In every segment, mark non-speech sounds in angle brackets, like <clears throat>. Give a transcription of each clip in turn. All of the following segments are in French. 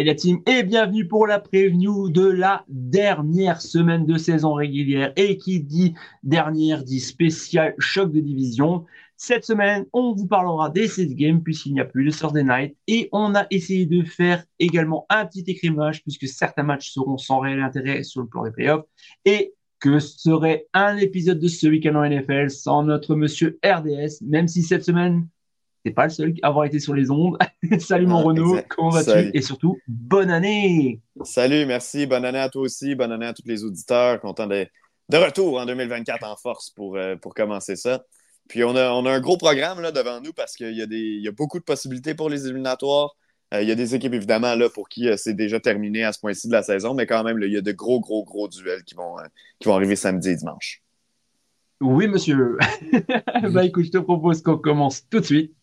Salut la team et bienvenue pour la preview de la dernière semaine de saison régulière. Et qui dit dernière dit spécial choc de division. Cette semaine, on vous parlera des 7 games puisqu'il n'y a plus de Thursday Night. Et on a essayé de faire également un petit écrimage puisque certains matchs seront sans réel intérêt sur le plan des playoffs. Et que serait un épisode de ce week-end en NFL sans notre monsieur RDS, même si cette semaine, c'est pas le seul à avoir été sur les ondes. <laughs> Salut mon Ah, Renaud, exact. comment vas-tu? Et surtout, bonne année Salut, merci. Bonne année à toi aussi. Bonne année à tous les auditeurs. Content de, de retour en 2024 en force pour, euh, pour commencer ça. Puis on a, on a un gros programme là, devant nous parce qu'il y, a des- il y a beaucoup de possibilités pour les éliminatoires. Euh, il y a des équipes évidemment là, pour qui euh, c'est déjà terminé à ce point-ci de la saison, mais quand même, là, il y a de gros, gros, gros duels qui vont, qui vont arriver samedi et dimanche. Oui, monsieur. <laughs> bah écoute, je te propose qu'on commence tout de suite.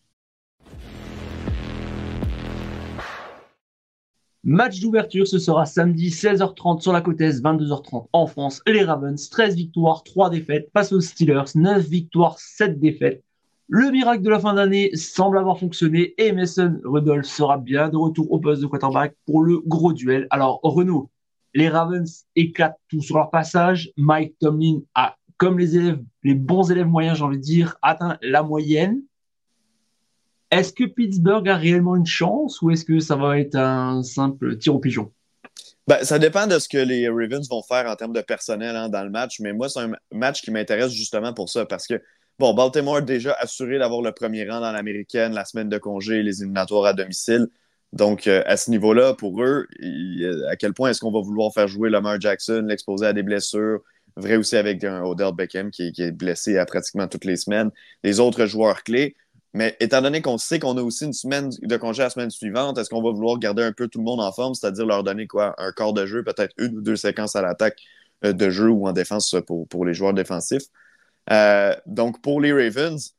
Match d'ouverture, ce sera samedi 16h30 sur la côte Est, 22h30 en France. Les Ravens, 13 victoires, 3 défaites, face aux Steelers, 9 victoires, 7 défaites. Le miracle de la fin d'année semble avoir fonctionné et Mason Rudolph sera bien de retour au poste de quarterback pour le gros duel. Alors, Renaud, les Ravens éclatent tout sur leur passage. Mike Tomlin a, comme les élèves, les bons élèves moyens, j'ai envie de dire, atteint la moyenne. Est-ce que Pittsburgh a réellement une chance ou est-ce que ça va être un simple tir au pigeon? Ben, ça dépend de ce que les Ravens vont faire en termes de personnel hein, dans le match, mais moi, c'est un match qui m'intéresse justement pour ça, parce que, bon, Baltimore déjà assuré d'avoir le premier rang dans l'américaine, la semaine de congé les éliminatoires à domicile. Donc, euh, à ce niveau-là, pour eux, il- à quel point est-ce qu'on va vouloir faire jouer Lamar Jackson, l'exposer à des blessures? Vrai aussi avec un Odell Beckham qui, qui est blessé à pratiquement toutes les semaines, les autres joueurs clés? Mais étant donné qu'on sait qu'on a aussi une semaine de congé la semaine suivante, est-ce qu'on va vouloir garder un peu tout le monde en forme, c'est-à-dire leur donner quoi, un quart de jeu, peut-être une ou deux séquences à l'attaque euh, de jeu ou en défense euh, pour, pour les joueurs défensifs? Euh, donc, pour les Ravens,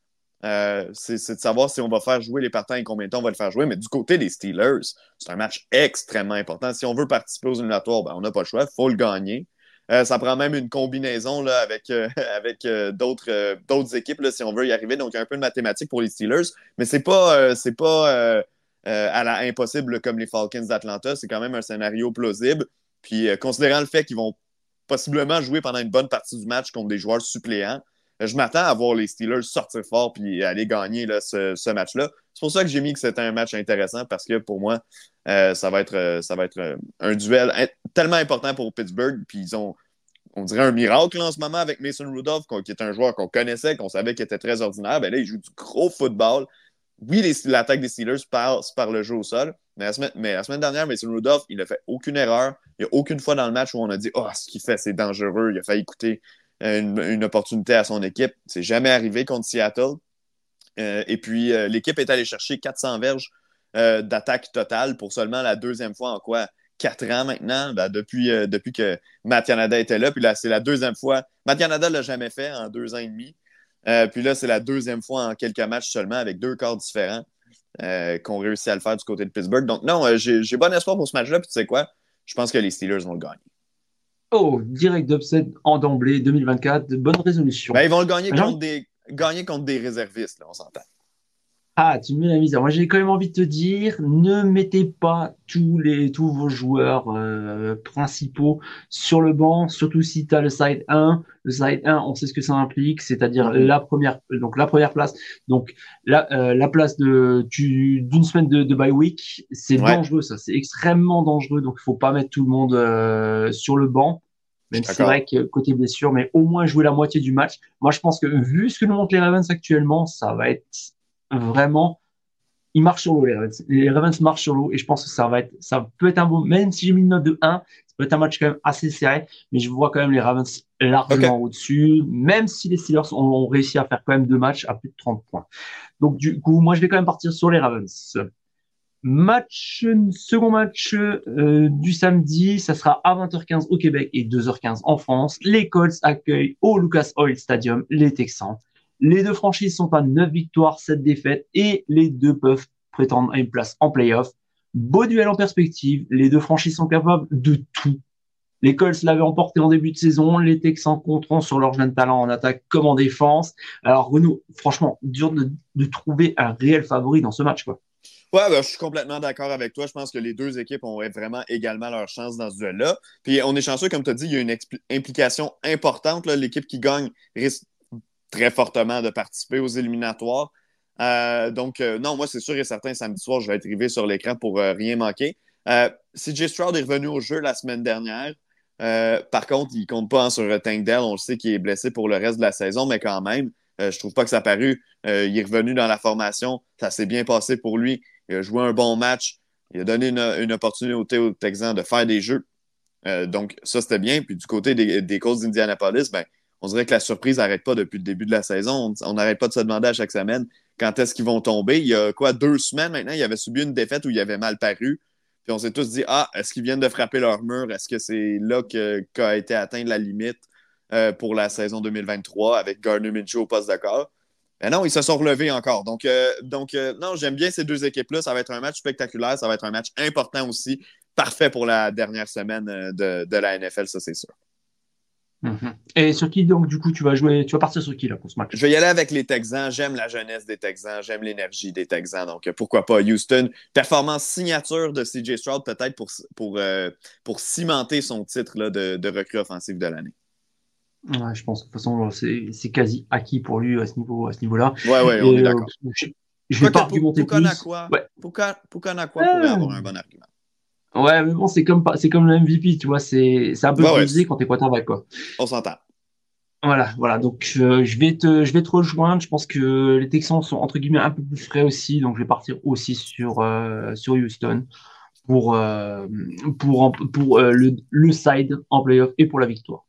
c'est c'est de savoir si on va faire jouer les partants et combien de temps on va le faire jouer. Mais du côté des Steelers, c'est un match extrêmement important. Si on veut participer aux éliminatoires, ben, on n'a pas le choix, il faut le gagner. Euh, ça prend même une combinaison là, avec, euh, <laughs> avec euh, d'autres euh, d'autres équipes là, si on veut y arriver. Donc, un peu de mathématiques pour les Steelers, mais c'est pas, euh, c'est pas euh, à la impossible comme les Falcons d'Atlanta. C'est quand même un scénario plausible. Puis, considérant le fait qu'ils vont possiblement jouer pendant une bonne partie du match contre des joueurs suppléants, je m'attends à voir les Steelers sortir fort puis aller gagner là, ce, ce match-là. C'est pour ça que j'ai mis que c'était un match intéressant parce que pour moi, euh, ça va être, ça va être un duel tellement important pour Pittsburgh. Puis ils ont, on dirait un miracle en ce moment avec Mason Rudolph, qui est un joueur qu'on connaissait, qu'on savait qu'il était très ordinaire. Ben là, il joue du gros football. Oui, l'attaque des Steelers passe par le jeu au sol, mais la semaine, mais la semaine dernière, Mason Rudolph, il n'a fait aucune erreur. Il n'y a aucune fois dans le match où on a dit Oh, ce qu'il fait, c'est dangereux. Il a failli coûter une, une opportunité à son équipe. C'est jamais arrivé contre Seattle. Euh, et puis, euh, l'équipe est allée chercher 400 verges euh, d'attaque totale pour seulement la deuxième fois en quoi? Quatre ans maintenant, ben, depuis, euh, depuis que Matt Canada était là. Puis là, c'est la deuxième fois. Matt Canada ne l'a jamais fait en deux ans et demi. Euh, puis là, c'est la deuxième fois en quelques matchs seulement avec deux corps différents euh, qu'on réussit à le faire du côté de Pittsburgh. Donc, non, j'ai bon espoir pour ce match-là. Puis tu sais quoi? Je pense que les Steelers vont le gagner. Oh, direct d'upset en d'emblée 2024, de bonne résolution. Ben, ils vont le gagner contre des, gagner contre des réservistes, là, on s'entend. Ah, tu me mets la misère. Moi, j'ai quand même envie de te dire, ne mettez pas tous les tous vos joueurs euh, principaux sur le banc, surtout si tu as le side 1. Le side 1, on sait ce que ça implique, c'est-à-dire la première donc la première place. Donc la euh, la place de d'une semaine de, de bye week, c'est Ouais, dangereux ça, c'est extrêmement dangereux. Donc il faut pas mettre tout le monde euh, sur le banc. Même si c'est vrai que côté blessure, mais au moins jouer la moitié du match. Moi, je pense que vu ce que nous montrent les Ravens actuellement, ça va être vraiment, ils marchent sur l'eau, les Ravens. Les Ravens marchent sur l'eau et je pense que ça va être, ça peut être un bon, même si j'ai mis une note de 1, ça peut être un match quand même assez serré, mais je vois quand même les Ravens largement au-dessus, même si les Steelers ont, ont réussi à faire quand même deux matchs à plus de 30 points. Donc, du coup, moi, je vais quand même partir sur les Ravens. Match, second match euh, du samedi, ça sera à 20h15 au Québec et 2h15 en France. Les Colts accueillent au Lucas Oil Stadium les Texans. Les deux franchises sont à 9 victoires, 7 défaites et les deux peuvent prétendre à une place en playoff. Beau duel en perspective, les deux franchises sont capables de tout. Les Colts l'avaient emporté en début de saison, les Texans compteront sur leur jeune talent en attaque comme en défense. Alors Renaud, franchement, dur de, trouver un réel favori dans ce match. Quoi. Ouais, ben, je suis complètement d'accord avec toi. Je pense que les deux équipes ont vraiment également leur chance dans ce duel-là. Puis on est chanceux, comme tu as dit, il y a une implication importante. L'équipe qui gagne risque très fortement de participer aux éliminatoires. Euh, donc, euh, non, moi, c'est sûr et certain, samedi soir, je vais être arrivé sur l'écran pour euh, rien manquer. CJ Stroud est revenu au jeu la semaine dernière. par contre, il compte pas hein, sur. On le sait qu'il est blessé pour le reste de la saison, mais quand même, je trouve pas que ça a paru. il est revenu dans la formation. Ça s'est bien passé pour lui. Il a joué un bon match. Il a donné une, opportunité aux Texans de faire des jeux. donc, ça, c'était bien. Puis du côté des, des d'Indianapolis, ben, on dirait que la surprise n'arrête pas depuis le début de la saison. On n'arrête pas de se demander à chaque semaine quand est-ce qu'ils vont tomber. Il y a quoi, deux semaines maintenant, il avait subi une défaite où il avait mal paru. Puis on s'est tous dit, ah, est-ce qu'ils viennent de frapper leur mur? Est-ce que c'est là qu'a qu été atteinte la limite euh, pour la saison 2023 avec Gardner Minshew au poste corps? Mais non, ils se sont relevés encore. Donc, euh, donc euh, non, j'aime bien ces deux équipes-là. Ça va être un match spectaculaire. Ça va être un match important aussi. Parfait pour la dernière semaine de, de la NFL, ça, c'est sûr. Mm -hmm. Et sur qui, donc, du coup, tu vas jouer, tu vas partir sur qui, là, pour ce match? Je vais y aller avec les Texans. J'aime la jeunesse des Texans. J'aime l'énergie des Texans. Donc, pourquoi pas Houston? Performance signature de CJ Stroud, peut-être pour, pour, euh, pour cimenter son titre là, de, de recrue offensive de l'année. Ouais, je pense que de toute façon, c'est quasi acquis pour lui à ce niveau-là. Ce niveau ouais, ouais, on est d'accord. Euh, je, je vais pas argumenter plus. Ouais. Pukanakwa pourrait avoir un bon argument. Ouais, mais bon, c'est comme, c'est comme le MVP, tu vois, c'est un peu brisé ouais. quand t'es quarterback, quoi. On s'entend. Voilà, voilà. Donc, euh, je vais te, je vais te rejoindre. Je pense que les Texans sont entre guillemets un peu plus frais aussi, donc je vais partir aussi sur euh, sur Houston pour euh, pour pour euh, le, le side en playoff et pour la victoire.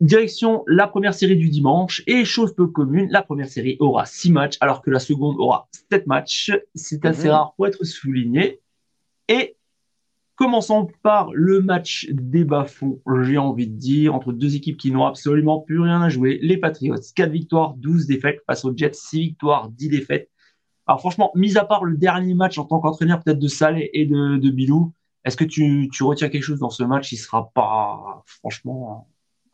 Direction la première série du dimanche et chose peu commune, la première série aura six matchs alors que la seconde aura sept matchs. C'est assez Mhm. rare pour être souligné. Et commençons par le match des bas-fonds, j'ai envie de dire, entre deux équipes qui n'ont absolument plus rien à jouer. Les Patriots, 4 victoires, 12 défaites face aux Jets, 6 victoires, 10 défaites. Alors franchement, mis à part le dernier match en tant qu'entraîneur peut-être de Saleh et de, de Bilou, est-ce que tu, tu retiens quelque chose dans ce match? Qui sera pas franchement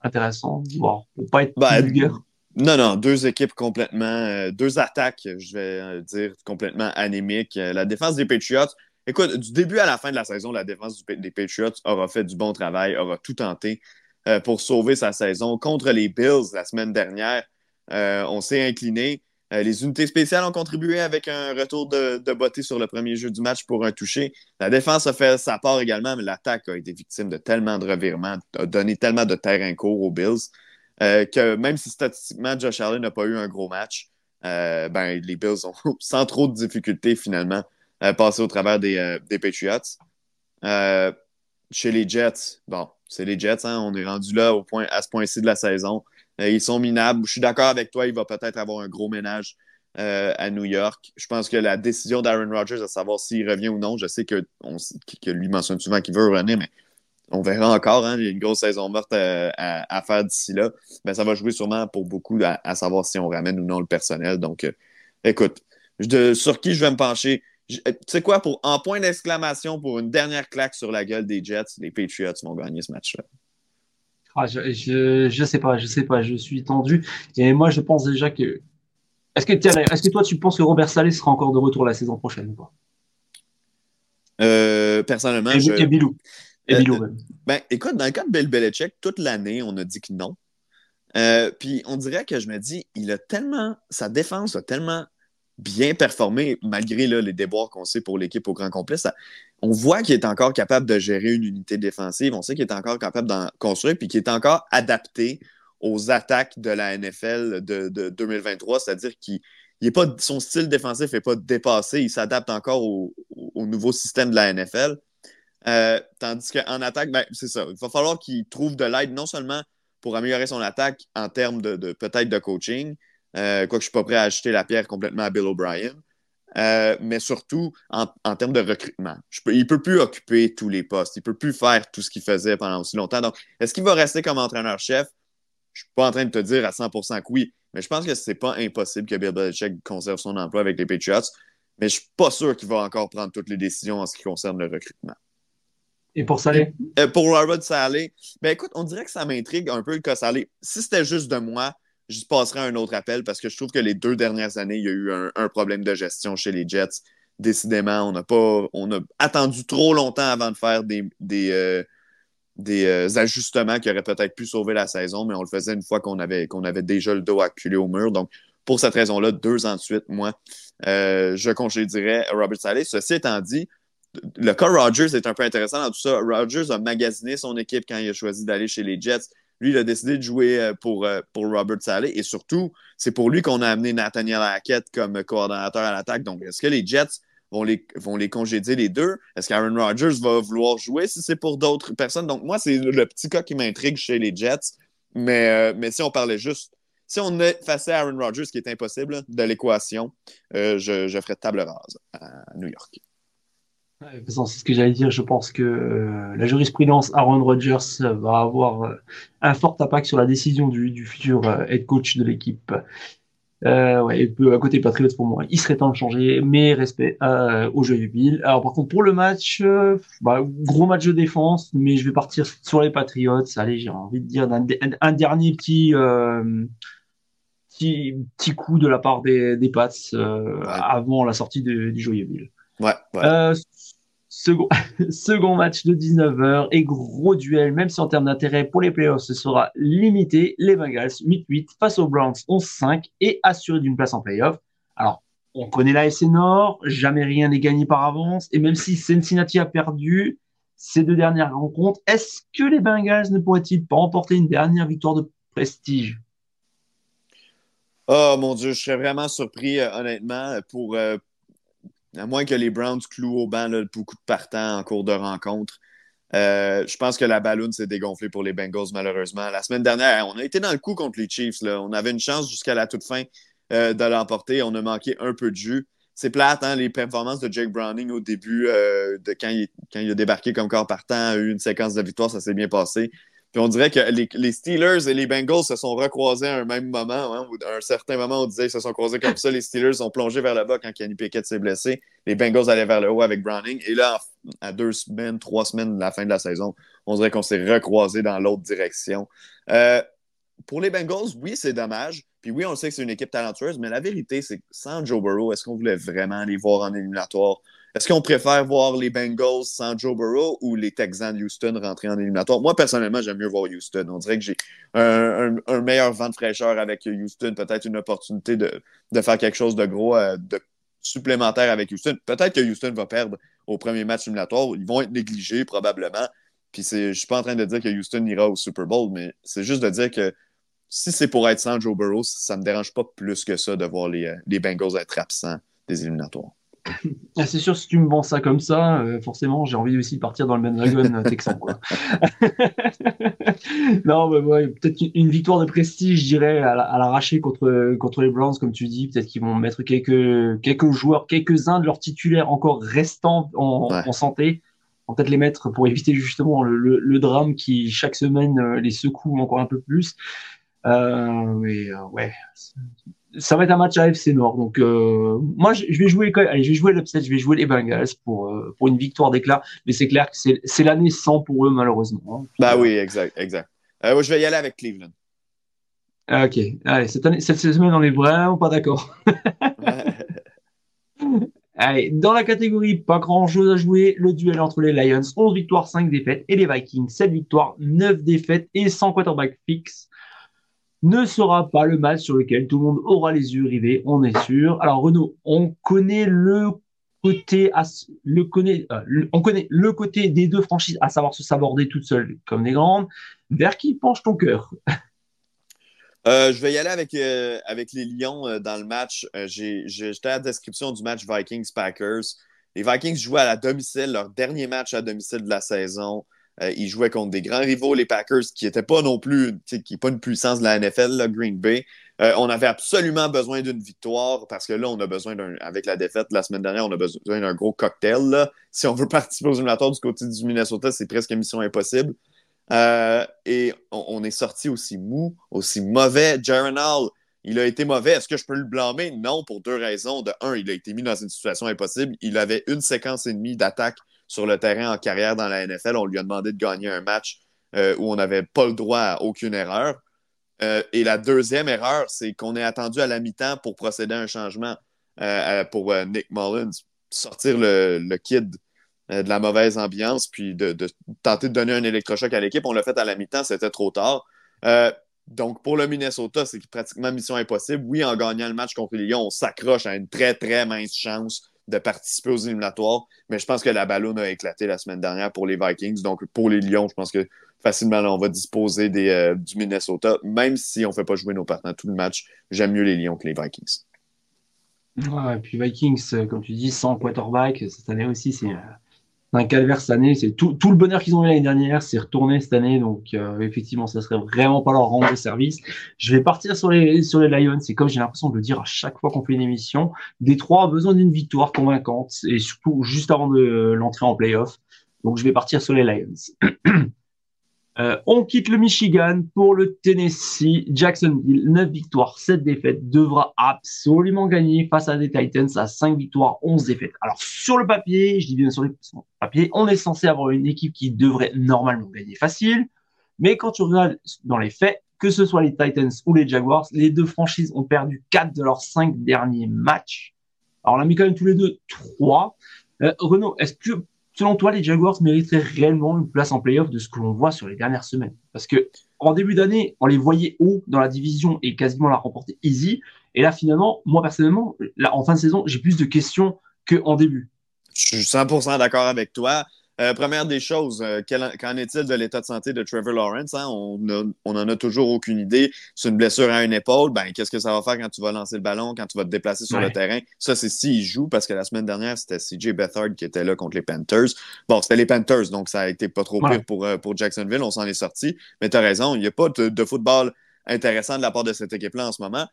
intéressant, voire pour pas être Ben, vulgaire Non, non, deux équipes complètement, euh, deux attaques, je vais euh, dire, complètement anémiques. Euh, La défense des Patriots, écoute, du début à la fin de la saison, la défense du- des Patriots aura fait du bon travail, aura tout tenté euh, pour sauver sa saison. Contre les Bills la semaine dernière, euh, on s'est incliné. Euh, les unités spéciales ont contribué avec un retour de, beauté sur le premier jeu du match pour un toucher. La défense a fait sa part également, mais l'attaque a été victime de tellement de revirements, a donné tellement de terrain court aux Bills. Euh, que même si statistiquement Josh Allen n'a pas eu un gros match, euh, ben, les Bills ont <laughs> sans trop de difficultés finalement passé au travers des, Patriots. Chez les Jets, bon, c'est les Jets, hein, on est rendu là au point, à ce point-ci de la saison. Euh, ils sont minables. Je suis d'accord avec toi, il va peut-être avoir un gros ménage euh, à New York. Je pense que la décision d'Aaron Rodgers de savoir s'il revient ou non, je sais que, on, que lui mentionne souvent qu'il veut revenir, mais on verra encore. Hein, il y a une grosse saison morte à, à, à faire d'ici là. Mais ça va jouer sûrement pour beaucoup à, à, savoir si on ramène ou non le personnel. Donc, euh, écoute, sur qui je vais me pencher? Tu sais quoi, pour, en point d'exclamation pour une dernière claque sur la gueule des Jets, les Patriots vont gagner ce match-là. Ah, je, je, sais pas, je sais pas, je suis tendu. Et moi, je pense déjà que. Est-ce que, est-ce que toi, tu penses que Robert Salé sera encore de retour la saison prochaine ou pas? Euh, Personnellement, et, je. Et Bilou. Et Bilou, euh, Ben, écoute, dans le cas de Bill Belichick, toute l'année, on a dit que non. Euh, puis on dirait que je me dis, il a tellement. Sa défense a tellement bien performé, malgré les déboires qu'on sait pour l'équipe au grand complet. On voit qu'il est encore capable de gérer une unité défensive. On sait qu'il est encore capable d'en construire, puis qu'il est encore adapté aux attaques de la NFL de, 2023, c'est-à-dire qu'il est pas, son style défensif n'est pas dépassé, il s'adapte encore au, nouveau système de la NFL. Euh, tandis qu'en attaque, ben, c'est ça. Il va falloir qu'il trouve de l'aide non seulement pour améliorer son attaque en termes de, de peut-être de coaching, euh, quoique je ne suis pas prêt à acheter la pierre complètement à Bill O'Brien. Euh, mais surtout en, termes de recrutement. il ne peut plus occuper tous les postes. Il ne peut plus faire tout ce qu'il faisait pendant aussi longtemps. Donc, est-ce qu'il va rester comme entraîneur-chef? Je ne suis pas en train de te dire à 100% que oui, mais je pense que ce n'est pas impossible que Bill Belichick conserve son emploi avec les Patriots. Mais je ne suis pas sûr qu'il va encore prendre toutes les décisions en ce qui concerne le recrutement. Et pour Salé? Euh, pour Robert Salé, ben écoute, on dirait que ça m'intrigue un peu le cas Salé. Si c'était juste de moi, je passerai un autre appel parce que je trouve que les deux dernières années, il y a eu un, problème de gestion chez les Jets. Décidément, on a pas, on a attendu trop longtemps avant de faire des, des, euh, euh, ajustements qui auraient peut-être pu sauver la saison, mais on le faisait une fois qu'on avait, avait déjà le dos acculé au mur. Donc, pour cette raison-là, deux ans de suite, moi, euh, je congédierais Robert Saleh. Ceci étant dit, le cas Rogers est un peu intéressant dans tout ça. Rogers a magasiné son équipe quand il a choisi d'aller chez les Jets. Lui, il a décidé de jouer euh, pour, euh, pour Robert Saleh. Et surtout, c'est pour lui qu'on a amené Nathaniel Hackett comme coordonnateur à l'attaque. Donc, est-ce que les Jets vont les, vont les congédier les deux? Est-ce qu'Aaron Rodgers va vouloir jouer si c'est pour d'autres personnes? Donc, moi, c'est le petit cas qui m'intrigue chez les Jets. Mais, euh, si on parlait juste, si on effaçait Aaron Rodgers, ce qui est impossible de l'équation, je, je ferais table rase à New York. C'est ce que j'allais dire. Je pense que euh, la jurisprudence Aaron Rodgers va avoir euh, un fort impact sur la décision du, futur euh, head coach de l'équipe. ouais, à côté Patriots pour moi, il serait temps de changer, mais respect au jeu du Bill. Alors par contre pour le match, bah, gros match de défense, mais je vais partir sur les Patriots. Allez, j'ai envie de dire un, dernier petit, petit, petit coup de la part des, des Pats avant la sortie du joyeux Bill. Ouais, ouais. <laughs> Second, match de 19h et gros duel, même si en termes d'intérêt pour les playoffs, ce sera limité. Les Bengals 8-8 face aux Browns 11-5 et assuré d'une place en playoff. Alors, on connaît la SC jamais rien n'est gagné par avance. Et même si Cincinnati a perdu ces deux dernières rencontres, est-ce que les Bengals ne pourraient-ils pas remporter une dernière victoire de prestige? Oh mon Dieu, je serais vraiment surpris, euh, honnêtement, pour, euh, à moins que les Browns clouent au banc beaucoup de partants en cours de rencontre. Euh, je pense que la ballonne s'est dégonflée pour les Bengals, malheureusement. La semaine dernière, on a été dans le coup contre les Chiefs. Là. On avait une chance jusqu'à la toute fin euh, de l'emporter. On a manqué un peu de jus. C'est plate, hein, les performances de Jake Browning au début, euh, de quand il, quand, il, a débarqué comme corps partant, a eu une séquence de victoire, ça s'est bien passé. Puis on dirait que les, Steelers et les Bengals se sont recroisés à un même moment. Hein, à un certain moment, on disait qu'ils se sont croisés comme ça. Les Steelers ont plongé vers le bas quand Kenny Pickett s'est blessé. Les Bengals allaient vers le haut avec Browning. Et là, à deux semaines, trois semaines de la fin de la saison, on dirait qu'on s'est recroisés dans l'autre direction. Euh, pour les Bengals, oui, c'est dommage. Puis oui, on sait que c'est une équipe talentueuse, mais la vérité, c'est que sans Joe Burrow, est-ce qu'on voulait vraiment les voir en éliminatoire? Est-ce qu'on préfère voir les Bengals sans Joe Burrow ou les Texans de Houston rentrer en éliminatoire? Moi, personnellement, j'aime mieux voir Houston. On dirait que j'ai un, meilleur vent de fraîcheur avec Houston, peut-être une opportunité de, faire quelque chose de gros, euh, de supplémentaire avec Houston. Peut-être que Houston va perdre au premier match éliminatoire. Ils vont être négligés probablement. Puis je ne suis pas en train de dire que Houston ira au Super Bowl, mais c'est juste de dire que si c'est pour être sans Joe Burrow, ça ne me dérange pas plus que ça de voir les, euh, les Bengals être absents des éliminatoires. <coughs> Ah, c'est sûr, si tu me vends ça comme ça, euh, forcément, j'ai envie aussi de partir dans le bandwagon euh, texan. <laughs> non, mais peut-être une victoire de prestige, je dirais, à l'arraché contre, contre les Browns, comme tu dis. Peut-être qu'ils vont mettre quelques, quelques joueurs, quelques-uns de leurs titulaires encore restants en, santé. On peut-être les mettre pour éviter justement le, drame qui, chaque semaine, euh, les secoue encore un peu plus. mais ouais, ça va être un match à FC Nord. Donc, euh, moi, je, vais jouer, allez, je vais jouer l'upset, je vais jouer les Bengals pour, euh, pour une victoire d'éclat. Mais c'est clair que c'est l'année sans pour eux, malheureusement. Hein. bah oui, exact, exact. je vais y aller avec Cleveland. Ah, ok. Allez, cette, année, cette semaine, on est vraiment pas d'accord. <laughs> Allez, dans la catégorie, pas grand chose à jouer. Le duel entre les Lions, 11 victoires, 5 défaites, et les Vikings, 7 victoires, 9 défaites et 100 quarterback fixe. Ne sera pas le match sur lequel tout le monde aura les yeux rivés, on est sûr. Alors, Renaud, on connaît le côté, euh, on connaît le côté des deux franchises, à savoir se saborder toutes seules comme des grandes. Vers qui penche ton cœur? Euh, je vais y aller avec, euh, les Lions dans le match. J'étais à la description du match Vikings-Packers. Les Vikings jouaient à la domicile, leur dernier match à domicile de la saison. Ils jouaient contre des grands rivaux, les Packers, qui n'étaient pas non plus, qui pas une puissance de la NFL, Green Bay. on avait absolument besoin d'une victoire parce que là, on a besoin d'un, avec la défaite la semaine dernière, on a besoin d'un gros cocktail. Si on veut <laughs> participer aux éliminatoires du côté du Minnesota, c'est presque mission impossible. Euh, et on, est sorti aussi mou, aussi mauvais. Jaron Hall, il a été mauvais. Est-ce que je peux le blâmer? Non, pour deux raisons. De un, il a été mis dans une situation impossible. Il avait une séquence et demie d'attaque sur le terrain en carrière dans la NFL. On lui a demandé de gagner un match euh, où on n'avait pas le droit à aucune erreur. Euh, et la deuxième erreur, c'est qu'on est attendu à la mi-temps pour procéder à un changement pour Nick Mullins, sortir le, kid euh, de la mauvaise ambiance, puis de, tenter de donner un électrochoc à l'équipe. On l'a fait à la mi-temps, c'était trop tard. Euh, donc, pour le Minnesota, c'est pratiquement mission impossible. Oui, en gagnant le match contre les Lions, on s'accroche à une très, très mince chance de participer aux éliminatoires. Mais je pense que la ballonne a éclaté la semaine dernière pour les Vikings. Donc, pour les Lions, je pense que facilement, on va disposer des, euh, du Minnesota, même si on ne fait pas jouer nos partenaires tout le match. J'aime mieux les Lions que les Vikings. Ouais, et puis Vikings, comme tu dis, sans quarterback, cette année aussi, c'est un calvaire cette année. C'est tout, tout, le bonheur qu'ils ont eu l'année dernière, c'est retourné cette année. Donc, euh, effectivement, ça serait vraiment pas leur rendre service. Je vais partir sur les, sur les Lions. C'est comme j'ai l'impression de le dire à chaque fois qu'on fait une émission. Détroit a besoin d'une victoire convaincante et surtout juste avant de l'entrée en playoff. Donc, je vais partir sur les Lions. <clears throat> Euh, on quitte le Michigan pour le Tennessee. Jacksonville, 9 victoires, 7 défaites, devra absolument gagner face à des Titans à 5 victoires, 11 défaites. Alors sur le papier, je dis bien sur le papier, on est censé avoir une équipe qui devrait normalement gagner facile. Mais quand tu regardes dans les faits, que ce soit les Titans ou les Jaguars, les deux franchises ont perdu 4 de leurs 5 derniers matchs. Alors on a mis quand même tous les deux 3. Euh, Renaud, est-ce que selon toi, les Jaguars mériteraient réellement une place en playoff de ce que l'on voit sur les dernières semaines? Parce que en début d'année, on les voyait haut dans la division et quasiment la remporter easy. Et là, finalement, moi personnellement, en fin de saison, j'ai plus de questions qu'en début. Je suis 100% d'accord avec toi. Euh, première des choses, euh, qu'en est-il de l'état de santé de Trevor Lawrence? Hein? On n'en a toujours aucune idée. C'est une blessure à une épaule. Ben, qu'est-ce que ça va faire quand tu vas lancer le ballon, quand tu vas te déplacer sur le terrain? Ça, c'est s'il joue, parce que la semaine dernière, c'était CJ Beathard qui était là contre les Panthers. Bon, c'était les Panthers, donc ça a été pas trop pire pour, euh, pour Jacksonville. On s'en est sorti. Mais tu as raison, il n'y a pas de, football intéressant de la part de cette équipe-là en ce moment.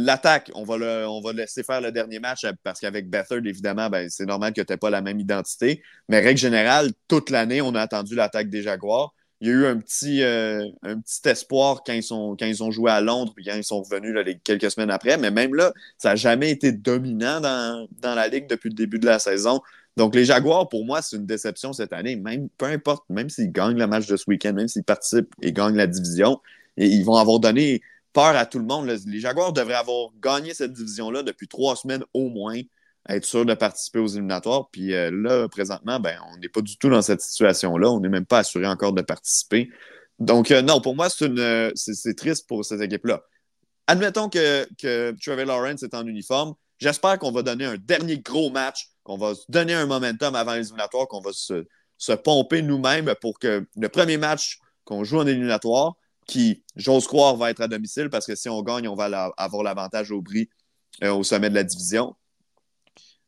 L'attaque, on, va laisser faire le dernier match parce qu'avec Bethard, évidemment, ben, c'est normal que tu n'aies pas la même identité. Mais règle générale, toute l'année, on a attendu l'attaque des Jaguars. Il y a eu un petit, euh, espoir quand ils, ont joué à Londres puis quand ils sont revenus là, quelques semaines après. Mais même là, ça n'a jamais été dominant dans, la Ligue depuis le début de la saison. Donc, les Jaguars, pour moi, c'est une déception cette année. Même, peu importe, même s'ils gagnent le match de ce week-end, même s'ils participent et gagnent la division, ils vont avoir donné peur à tout le monde. Les Jaguars devraient avoir gagné cette division-là depuis trois semaines au moins, être sûr de participer aux éliminatoires. Puis euh, là, présentement, ben, on n'est pas du tout dans cette situation-là. On n'est même pas assuré encore de participer. Donc, euh, non, pour moi, c'est triste pour cette équipe-là. Admettons que, Trevor Lawrence est en uniforme. J'espère qu'on va donner un dernier gros match, qu'on va donner un momentum avant les éliminatoires, qu'on va se, se pomper nous-mêmes pour que le premier match qu'on joue en éliminatoire, qui, j'ose croire, va être à domicile parce que si on gagne, on va avoir l'avantage au bris euh, au sommet de la division.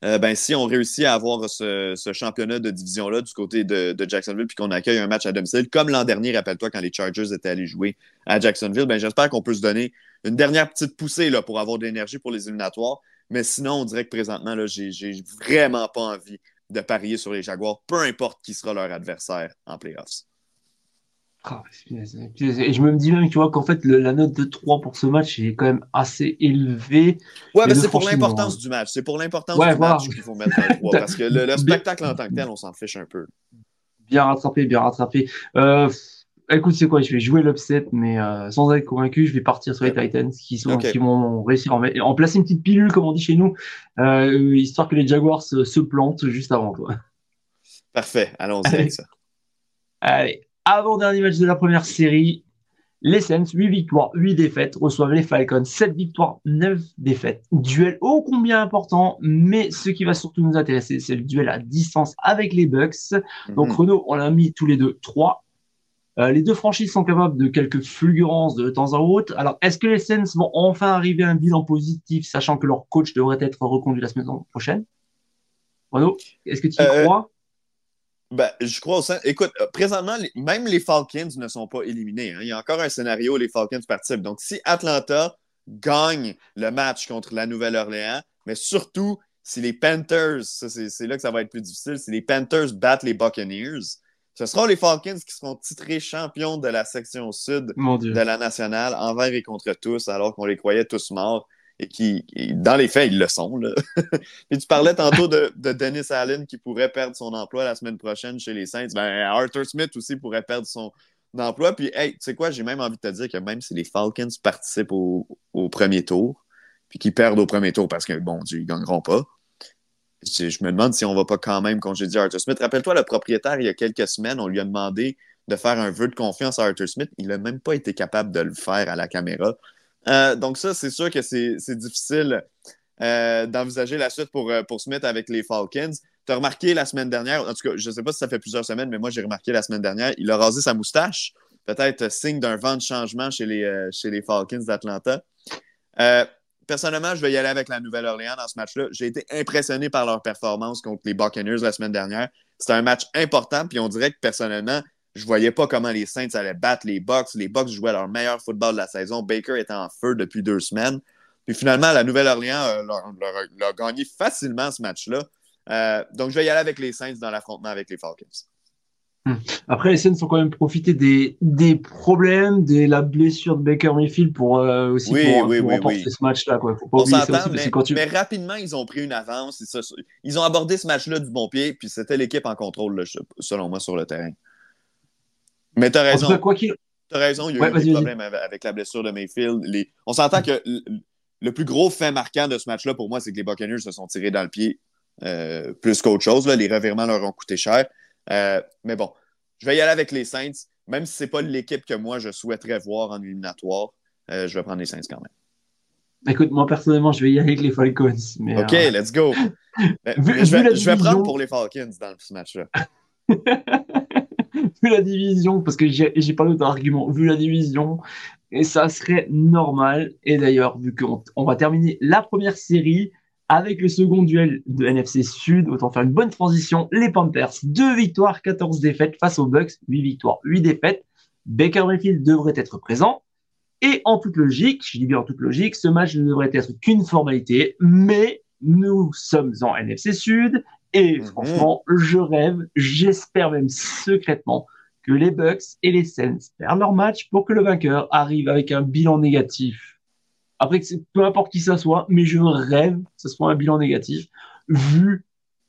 Euh, ben, si on réussit à avoir ce, championnat de division-là du côté de, Jacksonville, puis qu'on accueille un match à domicile, comme l'an dernier, rappelle-toi, quand les Chargers étaient allés jouer à Jacksonville, ben, j'espère qu'on peut se donner une dernière petite poussée là, pour avoir de l'énergie pour les éliminatoires. Mais sinon, on dirait que présentement, j'ai vraiment pas envie de parier sur les Jaguars, peu importe qui sera leur adversaire en playoffs. Ah, et je me dis même, tu vois, qu'en fait, la note de 3 pour ce match est quand même assez élevée. Ouais, mais c'est pour l'importance du match. C'est pour l'importance du match qu'il faut mettre un 3. parce que le, <laughs> spectacle en tant que tel, on s'en fiche un peu. Bien rattrapé, bien rattrapé. Euh, Écoute, c'est quoi Je vais jouer l'upset, mais euh, sans être convaincu, je vais partir sur les Titans qui, sont, qui vont réussir à en, placer une petite pilule, comme on dit chez nous, euh, histoire que les Jaguars se, plantent juste avant. toi. Parfait, allons-y avec ça. <laughs> Allez, avant-dernier match de la première série, les Saints, 8 victoires, 8 défaites, reçoivent les Falcons, 7 victoires, 9 défaites. Duel ô combien important, mais ce qui va surtout nous intéresser, c'est le duel à distance avec les Bucks. Donc mhm. Renault, on l'a mis tous les deux 3. Euh, les deux franchises sont capables de quelques fulgurances de temps en temps. Alors, est-ce que les Saints vont enfin arriver à un bilan positif, sachant que leur coach devrait être reconduit la semaine prochaine? Renaud, est-ce que tu y euh, crois? Ben, je crois aussi. Écoute, euh, présentement, même les Falcons ne sont pas éliminés. Hein. Il y a encore un scénario où les Falcons participent. Donc, si Atlanta gagne le match contre la Nouvelle-Orléans, mais surtout si les Panthers, c'est là que ça va être plus difficile, si les Panthers battent les Buccaneers, ce seront les Falcons qui seront titrés champions de la section sud de la nationale envers et contre tous, alors qu'on les croyait tous morts et qui, dans les faits, ils le sont. Là. <laughs> Tu parlais tantôt de, Dennis Allen qui pourrait perdre son emploi la semaine prochaine chez les Saints. Ben, Arthur Smith aussi pourrait perdre son emploi. Puis, hey, tu sais quoi, j'ai même envie de te dire que même si les Falcons participent au, premier tour, puis qu'ils perdent au premier tour parce que, bon ils gagneront pas, je, me demande si on va pas quand même congédier Arthur Smith. Rappelle-toi, le propriétaire, il y a quelques semaines, on lui a demandé de faire un vœu de confiance à Arthur Smith. Il n'a même pas été capable de le faire à la caméra. Euh, donc ça, c'est sûr que c'est difficile euh, d'envisager la suite pour, euh, pour Smith avec les Falcons. Tu as remarqué la semaine dernière, en tout cas, je ne sais pas si ça fait plusieurs semaines, mais moi j'ai remarqué la semaine dernière, il a rasé sa moustache. Peut-être signe d'un vent de changement chez les, chez les Falcons d'Atlanta. personnellement, je vais y aller avec la Nouvelle-Orléans dans ce match-là. J'ai été impressionné par leur performance contre les Buccaneers la semaine dernière. C'était un match important, puis on dirait que personnellement, je voyais pas comment les Saints allaient battre les Bucks. Les Bucks jouaient leur meilleur football de la saison. Baker était en feu depuis deux semaines. Puis finalement, la Nouvelle-Orléans euh, leur, gagné facilement ce match-là. Euh, donc, je vais y aller avec les Saints dans l'affrontement avec les Falcons. Hmm. Après, les Saints ont quand même profité des, des problèmes, de la blessure de Baker Mayfield pour euh, aussi remporter ce match-là. On s'entend, mais, rapidement, ils ont pris une avance. Ils ont abordé ce match-là du bon pied, puis c'était l'équipe en contrôle, selon moi, sur le terrain. Mais tu as raison. quoi qu'il... Tu as raison, il y a eu des problèmes avec la blessure de Mayfield. On s'entend que le plus gros fait marquant de ce match-là, pour moi, c'est que les Buccaneers se sont tirés dans le pied euh, plus qu'autre chose. Là. Les revirements leur ont coûté cher. Euh, mais bon, je vais y aller avec les Saints. Même si ce n'est pas l'équipe que moi, je souhaiterais voir en éliminatoire, euh, je vais prendre les Saints quand même. Écoute, moi, personnellement, je vais y aller avec les Falcons. OK, let's go. <laughs> je, vais, prendre pour les Falcons dans ce match-là. <laughs> vu la division, parce que j'ai pas d'autre argument, vu la division, et ça serait normal. Et d'ailleurs, vu qu'on on va terminer la première série avec le second duel de NFC Sud, autant faire une bonne transition. Les Panthers, 2 victoires, 14 défaites face aux Bucks, 8 victoires, 8 défaites. Baker Mayfield devrait être présent. Et en toute logique, je dis bien en toute logique, ce match ne devrait être qu'une formalité, mais nous sommes en NFC Sud et mhm. franchement, je rêve, j'espère même secrètement que les Bucks et les Saints perdent leur match pour que le vainqueur arrive avec un bilan négatif. Après, peu importe qui ça soit, mais je rêve que ce soit un bilan négatif vu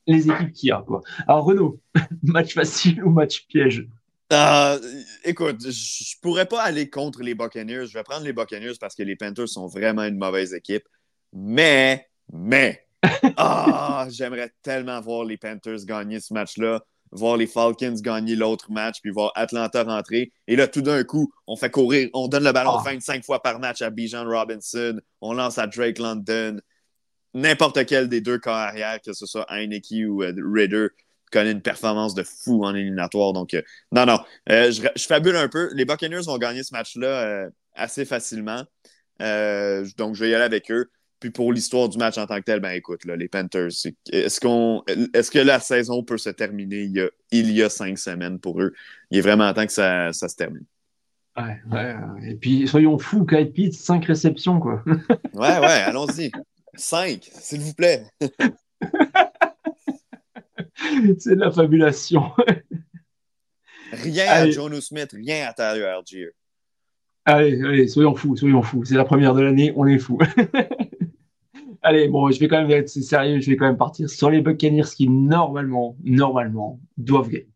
les équipes qu'il y a. Quoi. Alors Renaud, <laughs> match facile ou match piège? Euh, écoute, je pourrais pas aller contre les Buccaneers. Je vais prendre les Buccaneers parce que les Panthers sont vraiment une mauvaise équipe. Mais, mais, ah, j'aimerais tellement voir les Panthers gagner ce match-là, voir les Falcons gagner l'autre match, puis voir Atlanta rentrer. Et là, tout d'un coup, on fait courir, on donne le ballon 25 ah. fois par match à Bijan Robinson, on lance à Drake London. N'importe quel des deux corps arrière, que ce soit Heineke ou euh, Ritter, connaît une performance de fou en éliminatoire. Donc, euh, non, non, euh, je, je, fabule un peu. Les Buccaneers vont gagner ce match-là assez facilement. donc, je vais y aller avec eux. Puis pour l'histoire du match en tant que tel, ben écoute, là, les Panthers, est-ce qu'on est-ce que la saison peut se terminer il y, a, il y a cinq semaines pour eux? Il est vraiment temps que ça, ça se termine. Ouais, ouais. Et puis soyons fous, Kyle Pitts, cinq réceptions, quoi. <laughs> ouais, ouais, allons-y. Cinq, s'il vous plaît. <laughs> C'est de la fabulation. <laughs> rien à John Smith, rien à Tyler Algier. Allez, allez, soyons fous, soyons fous. C'est la première de l'année, on est fous. Allez, bon, je vais quand même être sérieux, je vais quand même partir sur les Buccaneers qui, normalement, normalement, doivent gagner.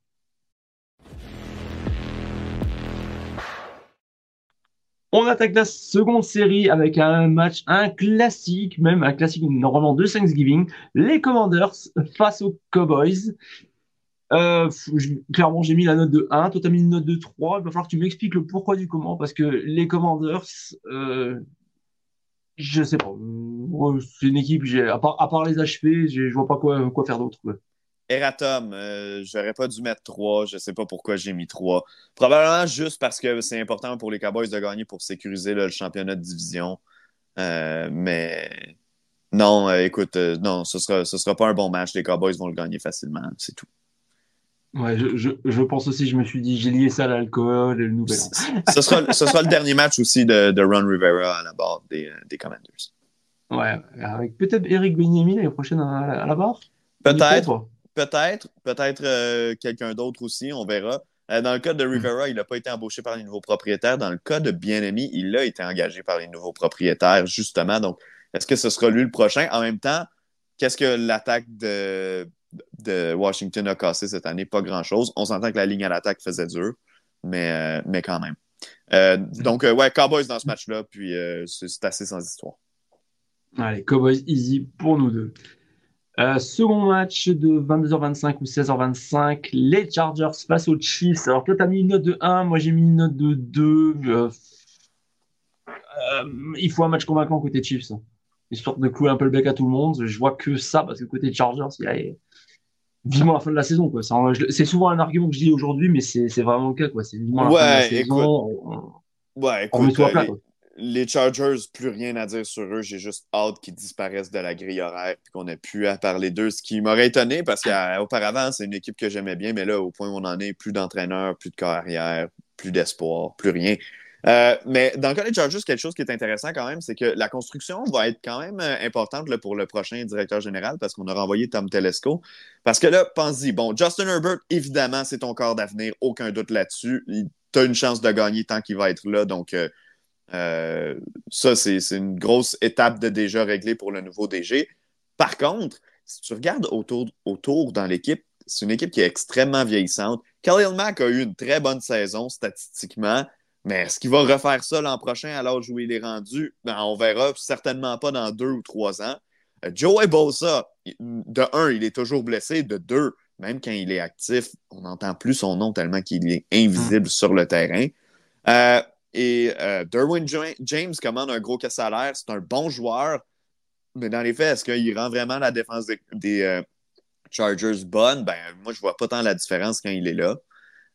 On attaque la seconde série avec un match, un classique, même un classique normalement de Thanksgiving. Les Commanders face aux Cowboys. Euh, clairement, j'ai mis la note de 1. Toi, tu as mis une note de 3. Il va falloir que tu m'expliques le pourquoi du comment. Parce que les Commanders, euh, je sais pas. c'est une équipe, à part, les achever, je vois pas quoi, faire d'autre. Eratom, euh, j'aurais pas dû mettre 3. Je sais pas pourquoi j'ai mis 3. Probablement juste parce que c'est important pour les Cowboys de gagner pour sécuriser le championnat de division. Euh, mais non, euh, écoute, non, ce sera, ce sera pas un bon match. Les Cowboys vont le gagner facilement. C'est tout. Ouais, je, je, pense aussi, je me suis dit, j'ai lié ça à l'alcool et le nouvel an. ce, sera, ce sera le dernier match aussi de, de Ron Rivera à la barre des, des Commanders. Ouais, avec peut-être Eric Benjamin l'année prochaine à, la barre. Peut-être. Peut-être. Peut-être euh, quelqu'un d'autre aussi, on verra. Euh, dans le cas de Rivera, il n'a pas été embauché par les nouveaux propriétaires. Dans le cas de Bien-Aimé, il a été engagé par les nouveaux propriétaires, justement. Donc, est-ce que ce sera lui le prochain? En même temps, qu'est-ce que l'attaque de de Washington a cassé cette année, pas grand-chose. On s'entend que la ligne à l'attaque faisait dur, mais, euh, mais quand même. Euh, donc, euh, ouais, Cowboys dans ce match-là, puis c'est assez sans histoire. Allez, Cowboys easy pour nous deux. second match de 22h25 ou 16h25, les Chargers face aux Chiefs. Alors, toi, tu as mis une note de 1, moi j'ai mis une note de 2. il faut un match convaincant côté Chiefs. Histoire de clouer un peu le bec à tout le monde. Je vois que ça, parce que côté Chargers, il y a vivement la fin de la saison. C'est souvent un argument que je dis aujourd'hui, mais c'est vraiment le cas. C'est vivement la fin de la saison. ouais, écoute, euh, les, Chargers, plus rien à dire sur eux. J'ai juste hâte qu'ils disparaissent de la grille horaire et qu'on ait pu à parler d'eux. Ce qui m'aurait étonné parce qu'auparavant, c'est une équipe que j'aimais bien, mais là, au point où on en est, plus d'entraîneurs, plus de carrière, plus d'espoir, plus rien. Euh, mais dans le cas quelque chose qui est intéressant quand même, c'est que la construction va être quand même euh, importante pour le prochain directeur général parce qu'on a renvoyé Tom Telesco. Parce que là, pense-y, bon, Justin Herbert, évidemment, c'est ton corps d'avenir, aucun doute là-dessus. Tu as une chance de gagner tant qu'il va être là. Donc, euh, ça, c'est une grosse étape de déjà réglée pour le nouveau DG. Par contre, si tu regardes autour, autour dans l'équipe, c'est une équipe qui est extrêmement vieillissante. Khalil Mack a eu une très bonne saison statistiquement. Mais est-ce qu'il va refaire ça l'an prochain à l'âge où il est rendu? Ben, on verra certainement pas dans deux ou trois ans. Euh, Joey Bosa, de un, il est toujours blessé. De deux, même quand il est actif, on n'entend plus son nom tellement qu'il est invisible sur le terrain. Euh, et euh, Derwin James commande un gros salaire. C'est un bon joueur. Mais dans les faits, est-ce qu'il rend vraiment la défense des, Chargers bonne? Ben, moi, je vois pas tant la différence quand il est là.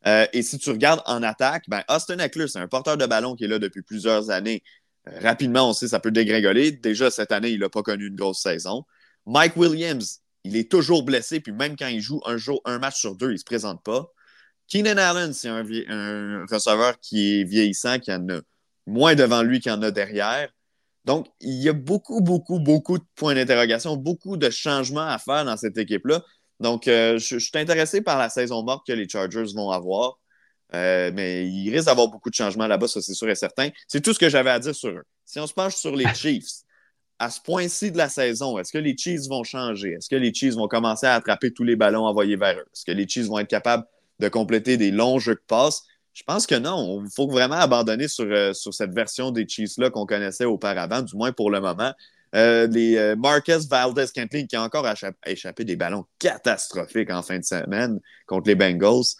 Euh, et si tu regardes en attaque, ben Austin Eckler, c'est un porteur de ballon qui est là depuis plusieurs années. Euh, rapidement, on sait ça peut dégringoler. Déjà, cette année, il n'a pas connu une grosse saison. Mike Williams, il est toujours blessé, puis même quand il joue un, jour, un match sur deux, il ne se présente pas. Keenan Allen, c'est un, un, receveur qui est vieillissant, qui en a moins devant lui qu'il en a derrière. Donc, il y a beaucoup, beaucoup, beaucoup de points d'interrogation, beaucoup de changements à faire dans cette équipe-là. Donc, euh, je, suis intéressé par la saison morte que les Chargers vont avoir. Euh, mais il risque d'avoir beaucoup de changements là-bas, ça c'est sûr et certain. C'est tout ce que j'avais à dire sur eux. Si on se penche sur les <laughs> Chiefs, à ce point-ci de la saison, est-ce que les Chiefs vont changer? Est-ce que les Chiefs vont commencer à attraper tous les ballons envoyés vers eux? Est-ce que les Chiefs vont être capables de compléter des longs jeux de passe? Je pense que non. Il faut vraiment abandonner sur, euh, sur cette version des Chiefs-là qu'on connaissait auparavant, du moins pour le moment. Euh, les euh, Marcus Valdez Cantley qui a encore échappé des ballons catastrophiques en fin de semaine contre les Bengals.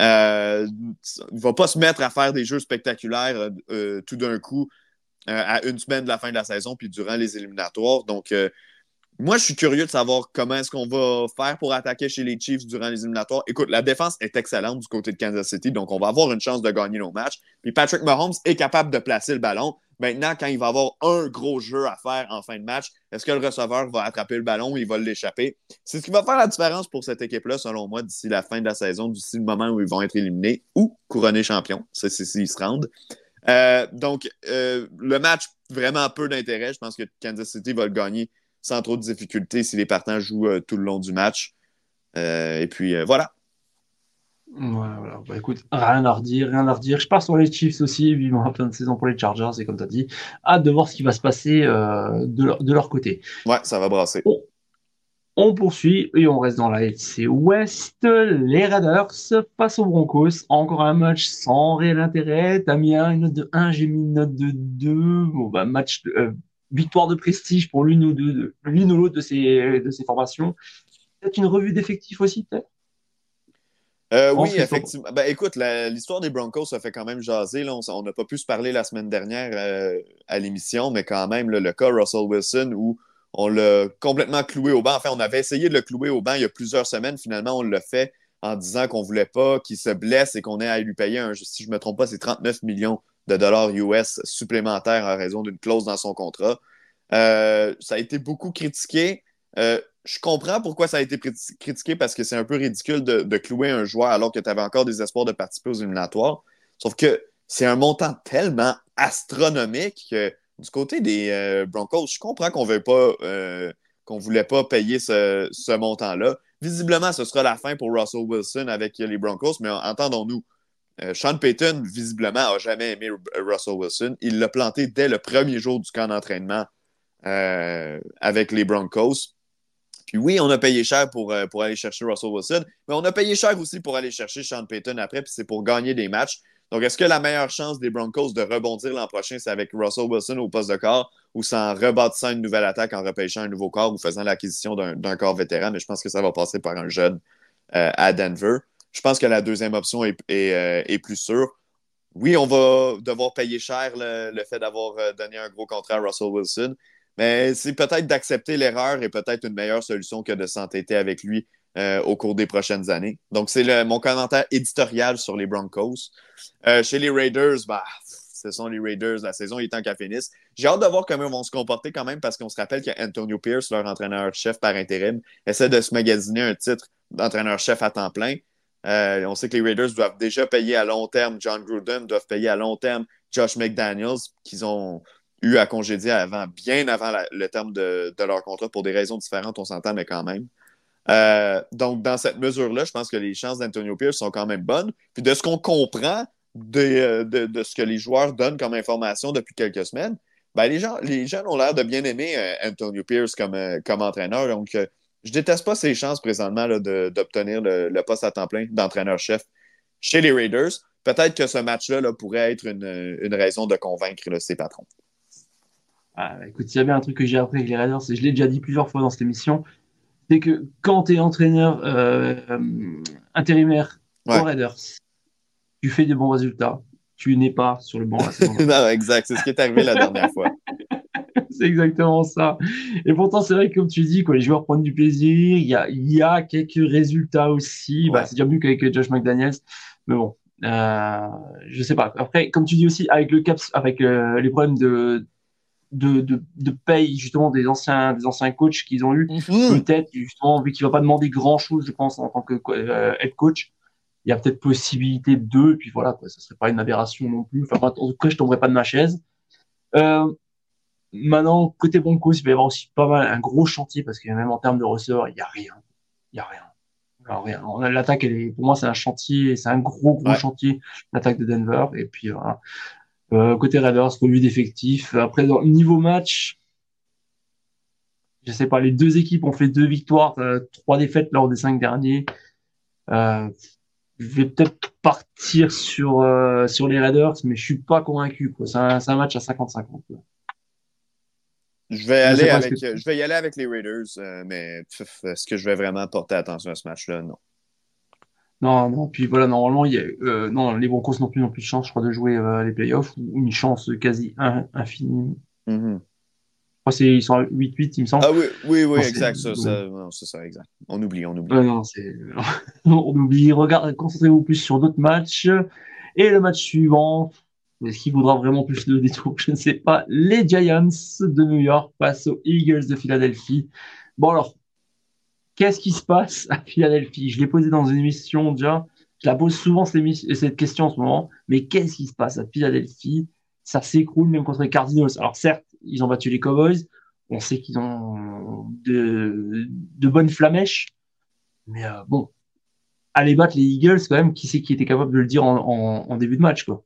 Euh, il ne va pas se mettre à faire des jeux spectaculaires tout d'un coup à une semaine de la fin de la saison puis durant les éliminatoires. Donc, moi, je suis curieux de savoir comment est-ce qu'on va faire pour attaquer chez les Chiefs durant les éliminatoires. Écoute, la défense est excellente du côté de Kansas City, donc on va avoir une chance de gagner nos matchs. Puis Patrick Mahomes est capable de placer le ballon. Maintenant, quand il va avoir un gros jeu à faire en fin de match, est-ce que le receveur va attraper le ballon ou il va l'échapper? C'est ce qui va faire la différence pour cette équipe-là, selon moi, d'ici la fin de la saison, d'ici le moment où ils vont être éliminés ou couronnés champions. C'est s'ils se rendent. Euh, donc, euh, le match, vraiment peu d'intérêt. Je pense que Kansas City va le gagner sans trop de difficultés si les partants jouent euh, tout le long du match. et puis, voilà. Voilà, Bah, écoute, rien à redire, rien à redire. Je pars sur les Chiefs aussi, vivement en fin de saison pour les Chargers, et comme tu as dit, hâte de voir ce qui va se passer euh, de, leur, de, leur, côté. Ouais, ça va brasser. On poursuit et on reste dans la FC West. Les Raiders passent aux Broncos. Encore un match sans réel intérêt. T'as mis une note de 1, j'ai mis une note de 2. Bon, bah, match, euh, victoire de prestige pour l'une ou, l'autre de ces, de ces formations. Peut-être une revue d'effectifs aussi, peut-être? Euh, oui, effectivement. Ben, écoute, l'histoire des Broncos, ça fait quand même jaser. Là. On n'a pas pu se parler la semaine dernière euh, à l'émission, mais quand même, le cas Russell Wilson, où on l'a complètement cloué au banc. Enfin, on avait essayé de le clouer au banc il y a plusieurs semaines. Finalement, on l'a fait en disant qu'on ne voulait pas qu'il se blesse et qu'on ait à lui payer, un, si je ne me trompe pas, c'est 39 millions de dollars US supplémentaires en raison d'une clause dans son contrat. Euh, ça a été beaucoup critiqué je comprends pourquoi ça a été critiqué parce que c'est un peu ridicule de, clouer un joueur alors que tu avais encore des espoirs de participer aux éliminatoires. Sauf que c'est un montant tellement astronomique que du côté des euh, Broncos, je comprends qu'on ne pas euh, qu'on voulait pas payer ce, montant-là. Visiblement, ce sera la fin pour Russell Wilson avec les Broncos, mais entendons-nous. Euh, Sean Payton, visiblement, n'a jamais aimé Russell Wilson. Il l'a planté dès le premier jour du camp d'entraînement avec les Broncos. Puis oui, on a payé cher pour, euh, pour aller chercher Russell Wilson, mais on a payé cher aussi pour aller chercher Sean Payton après, puis c'est pour gagner des matchs. Donc, est-ce que la meilleure chance des Broncos de rebondir l'an prochain, c'est avec Russell Wilson au poste de corps ou en rebâtissant une nouvelle attaque, en repêchant un nouveau corps ou faisant l'acquisition d'un corps vétéran? Mais je pense que ça va passer par un jeune euh, à Denver. Je pense que la deuxième option est, est, euh, plus sûre. Oui, on va devoir payer cher le, le fait d'avoir donné un gros contrat à Russell Wilson, mais c'est peut-être d'accepter l'erreur et peut-être une meilleure solution que de s'entêter avec lui euh, au cours des prochaines années. Donc, c'est mon commentaire éditorial sur les Broncos. Euh, chez les Raiders, bah, ce sont les Raiders. La saison est temps qu'elle finisse. J'ai hâte de voir comment ils vont se comporter quand même parce qu'on se rappelle qu'Antonio Pierce, leur entraîneur-chef par intérim, essaie de se magasiner un titre d'entraîneur-chef à temps plein. Euh, on sait que les Raiders doivent déjà payer à long terme John Gruden, doivent payer à long terme Josh McDaniels, qu'ils ont eu à congédier avant, bien avant le terme de, leur contrat pour des raisons différentes, on s'entend, mais quand même. Euh, donc, dans cette mesure-là, je pense que les chances d'Antonio Pierce sont quand même bonnes. Puis de ce qu'on comprend de, de, ce que les joueurs donnent comme information depuis quelques semaines, ben les, gens, les jeunes ont l'air de bien aimer euh, Antonio Pierce comme, euh, comme entraîneur. Donc, je déteste pas ses chances présentement d'obtenir le, poste à temps plein d'entraîneur-chef chez les Raiders. Peut-être que ce match-là pourrait être une, une raison de convaincre ses patrons. Ah, écoute, s'il y a bien un truc que j'ai appris avec les Raiders, et je l'ai déjà dit plusieurs fois dans cette émission, c'est que quand tu es entraîneur euh, intérimaire aux Raiders, tu fais des bons résultats, tu n'es pas sur le banc <laughs> non, exact, c'est ce qui est arrivé la dernière fois. <laughs> c'est exactement ça. Et pourtant, c'est vrai que comme tu dis, quoi, les joueurs prennent du plaisir, il y a, y a quelques résultats aussi. Bah, c'est déjà mieux qu'avec Josh McDaniels, mais bon, euh, je sais pas. Après, comme tu dis aussi, avec le Caps, avec euh, les problèmes de de, de, de, paye justement des anciens, des anciens coachs qu'ils ont eu. Mhm. Peut-être justement, vu qu'il va pas demander grand chose, je pense, en tant que euh, head coach, il y a peut-être possibilité de deux, et puis voilà, quoi, ça serait pas une aberration non plus. Enfin, en tout cas, je tomberais pas de ma chaise. Euh, maintenant, côté Broncos, il va y avoir aussi pas mal un gros chantier parce que même en termes de ressort, il y a rien. Il y a rien. Alors, rien. L'attaque, elle est, pour moi, c'est un chantier, c'est un gros, gros chantier, l'attaque de Denver. Et puis, voilà. Euh, côté Raiders, revue d'effectifs. Après, dans niveau match, je sais pas, les deux équipes ont fait deux victoires, euh, trois défaites lors des cinq derniers. Euh, je vais peut-être partir sur, sur les Raiders, mais je suis pas convaincu. C'est un, un, match à 50-50. Je vais, aller avec, je vais y aller avec les Raiders, mais est-ce que je vais vraiment porter attention à ce match-là? Non. Non, non, puis voilà, normalement, il y a, euh, non, les Broncos n'ont plus non plus de chance, je crois, de jouer euh, les playoffs, une chance quasi infinie. Mm-hmm. Je crois qu'ils sont à 8-8, il me semble. Ah oui, oui, oui, exact, ça, ça, non, c'est ça, exact. On oublie, on oublie. non, c'est... <laughs> on oublie. Regarde, concentrez-vous plus sur d'autres matchs. Et le match suivant, est-ce qu'il voudra vraiment plus de détour? Je ne sais pas. Les Giants de New York passent aux Eagles de Philadelphie. Bon, alors, Qu'est-ce qui se passe à Philadelphie? Je l'ai posé dans une émission déjà. Je la pose souvent cette question en ce moment. Mais qu'est-ce qui se passe à Philadelphie? Ça s'écroule même contre les Cardinals. Alors certes, ils ont battu les Cowboys. On sait qu'ils ont de, bonnes flamèches. Mais euh, bon, aller battre les Eagles, quand même, qui c'est qui était capable de le dire en, début de match quoi?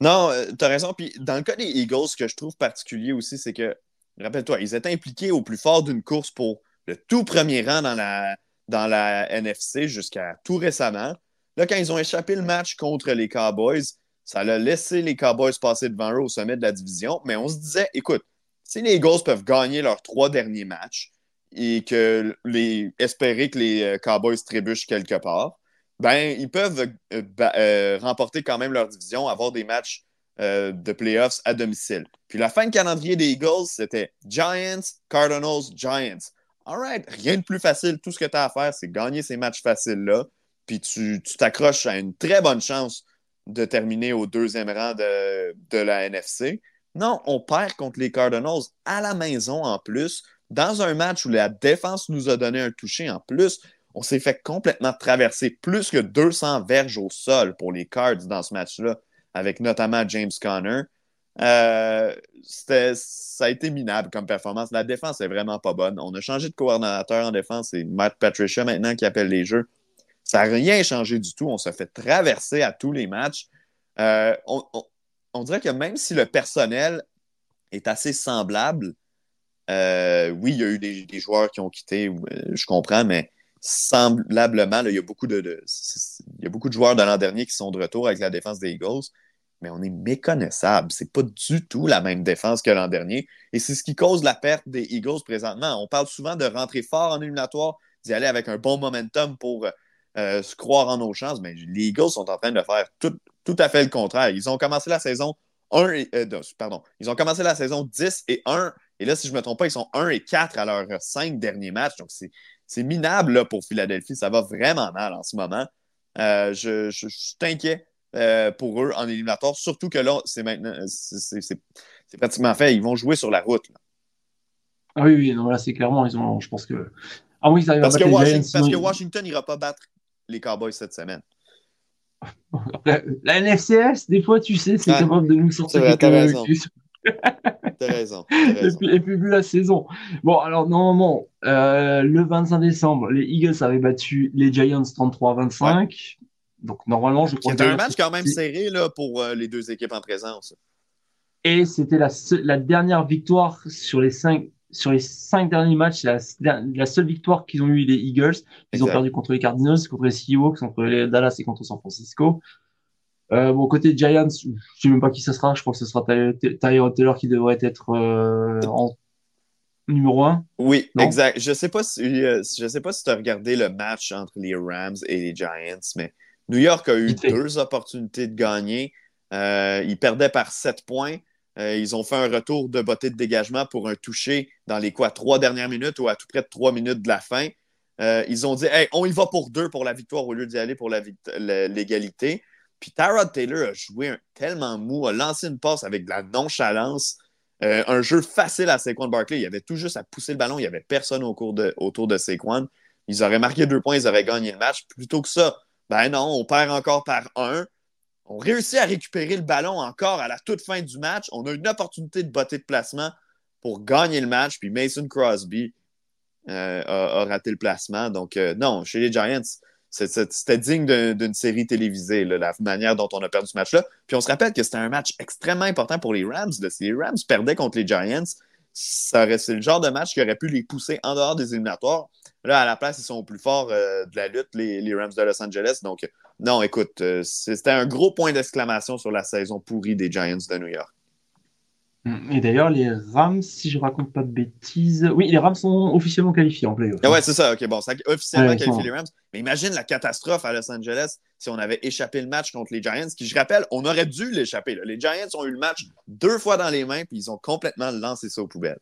Non, euh, tu as raison. Puis dans le cas des Eagles, ce que je trouve particulier aussi, c'est que, rappelle-toi, ils étaient impliqués au plus fort d'une course pour le tout premier rang dans la, la NFC jusqu'à tout récemment. Là, quand ils ont échappé le match contre les Cowboys, ça a laissé les Cowboys passer devant eux au sommet de la division. Mais on se disait, écoute, si les Eagles peuvent gagner leurs trois derniers matchs et que les, espérer que les euh, Cowboys trébuchent quelque part, ben, ils peuvent euh, euh, remporter quand même leur division, avoir des matchs de playoffs à domicile. Puis la fin de calendrier des Eagles, c'était Giants, Cardinals, Giants. All right, rien de plus facile. Tout ce que tu as à faire, c'est gagner ces matchs faciles-là. Puis tu t'accroches à une très bonne chance de terminer au deuxième rang de, la NFC. Non, on perd contre les Cardinals à la maison en plus, dans un match où la défense nous a donné un toucher en plus. On s'est fait complètement traverser plus que 200 verges au sol pour les Cards dans ce match-là, avec notamment James Conner. Euh, ça a été minable comme performance. La défense est vraiment pas bonne. On a changé de coordonnateur en défense. C'est Matt Patricia maintenant qui appelle les jeux. Ça n'a rien changé du tout. On se fait traverser à tous les matchs. Euh, on, dirait que même si le personnel est assez semblable, euh, oui, il y a eu des, joueurs qui ont quitté, je comprends, mais semblablement, il y a beaucoup de joueurs de l'an dernier qui sont de retour avec la défense des Eagles, mais on est méconnaissable. C'est pas du tout la même défense que l'an dernier. Et c'est ce qui cause la perte des Eagles présentement. On parle souvent de rentrer fort en éliminatoire, d'y aller avec un bon momentum pour euh, se croire en nos chances, mais les Eagles sont en train de faire tout, tout à fait le contraire. Ils ont commencé la saison 1 et, euh, pardon, ils ont commencé la saison 10 et 1, et là, si je ne me trompe pas, ils sont 1 et 4 à leurs 5 derniers matchs. Donc, c'est minable là, pour Philadelphie. Ça va vraiment mal en ce moment. Euh, je, je, suis inquiet pour eux en éliminatoire, surtout que là, c'est maintenant, c'est pratiquement fait. Ils vont jouer sur la route. Ah oui, oui, non, là, c'est clairement, ils ont, je pense que. Ah oui, ça parce, que Washington, parce que Washington n'ira pas battre les Cowboys cette semaine. <laughs> La, NFCS, des fois, tu sais, c'est capable de nous sortir quelques raison. <laughs> T'as raison. <laughs> raison. Et, puis, vu la saison. Bon, alors normalement, euh, le 25 décembre, les Eagles avaient battu les Giants 33-25. Donc normalement, je crois. C'était un match quand même serré là, pour euh, les deux équipes en présence. Et c'était la, la, dernière victoire sur les cinq sur les cinq derniers matchs, la, la seule victoire qu'ils ont eu les Eagles. Ils ont perdu contre les Cardinals, contre les Seahawks, contre les Dallas et contre San Francisco. Euh, bon, côté Giants, je ne sais même pas qui ce sera. Je crois que ce sera Tyler Taylor qui devrait être euh, en numéro un. Oui, exact. Je ne sais pas si, euh, je sais pas si tu as regardé le match entre les Rams et les Giants, mais New York a eu deux opportunités de gagner. Euh, ils perdaient par sept points. Euh, ils ont fait un retour de beauté de dégagement pour un toucher dans les quoi, trois dernières minutes ou à tout près de trois minutes de la fin. Euh, ils ont dit hey, on y va pour deux pour la victoire au lieu d'y aller pour l'égalité. Puis Tyrod Taylor a joué tellement mou, a lancé une passe avec de la nonchalance. Euh, un jeu facile à Saquon Barkley. Il y avait tout juste à pousser le ballon. Il n'y avait personne au cours de, autour de Saquon. Ils auraient marqué deux points, ils auraient gagné le match. Plutôt que ça, ben non, on perd encore par un. On réussit à récupérer le ballon encore à la toute fin du match. On a une opportunité de botter de placement pour gagner le match. Puis Mason Crosby euh, a, raté le placement. Donc, euh, non, chez les Giants, c'était digne d'une série télévisée, la manière dont on a perdu ce match-là. Puis on se rappelle que c'était un match extrêmement important pour les Rams. Si les Rams perdaient contre les Giants, c'est le genre de match qui aurait pu les pousser en dehors des éliminatoires. Là, à la place, ils sont plus forts euh, de la lutte, les, Rams de Los Angeles. Donc, non, écoute, euh, c'était un gros point d'exclamation sur la saison pourrie des Giants de New York. Et d'ailleurs, les Rams, si je raconte pas de bêtises, oui, les Rams sont officiellement qualifiés en playoff. Ah ouais, c'est ça. Ok, bon, ça officiellement qualifié les Rams. Mais imagine la catastrophe à Los Angeles si on avait échappé le match contre les Giants, qui, je rappelle, on aurait dû l'échapper. Les Giants ont eu le match deux fois dans les mains, puis ils ont complètement lancé ça aux poubelles.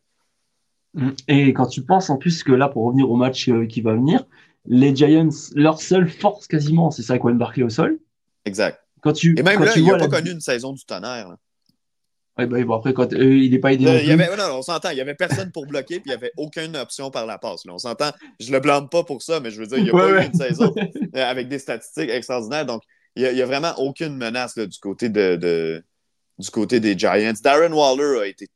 Et quand tu penses en plus que là, pour revenir au match euh, qui va venir, les Giants, leur seule force quasiment, c'est Saquon Barkley au sol. Exact. Quand tu, Et même là, il n'a pas connu une saison du tonnerre. Oui, bah, bon, après, quand, euh, il n'est pas aidé. Euh, y avait, non, on s'entend, il n'y avait personne pour bloquer, puis il n'y avait aucune option par la passe. Là. On s'entend, je ne le blâme pas pour ça, mais je veux dire, il n'y a pas eu une saison avec des statistiques extraordinaires. Donc, il n'y a, vraiment aucune menace là, du, côté de, de, du côté des Giants. Darren Waller a été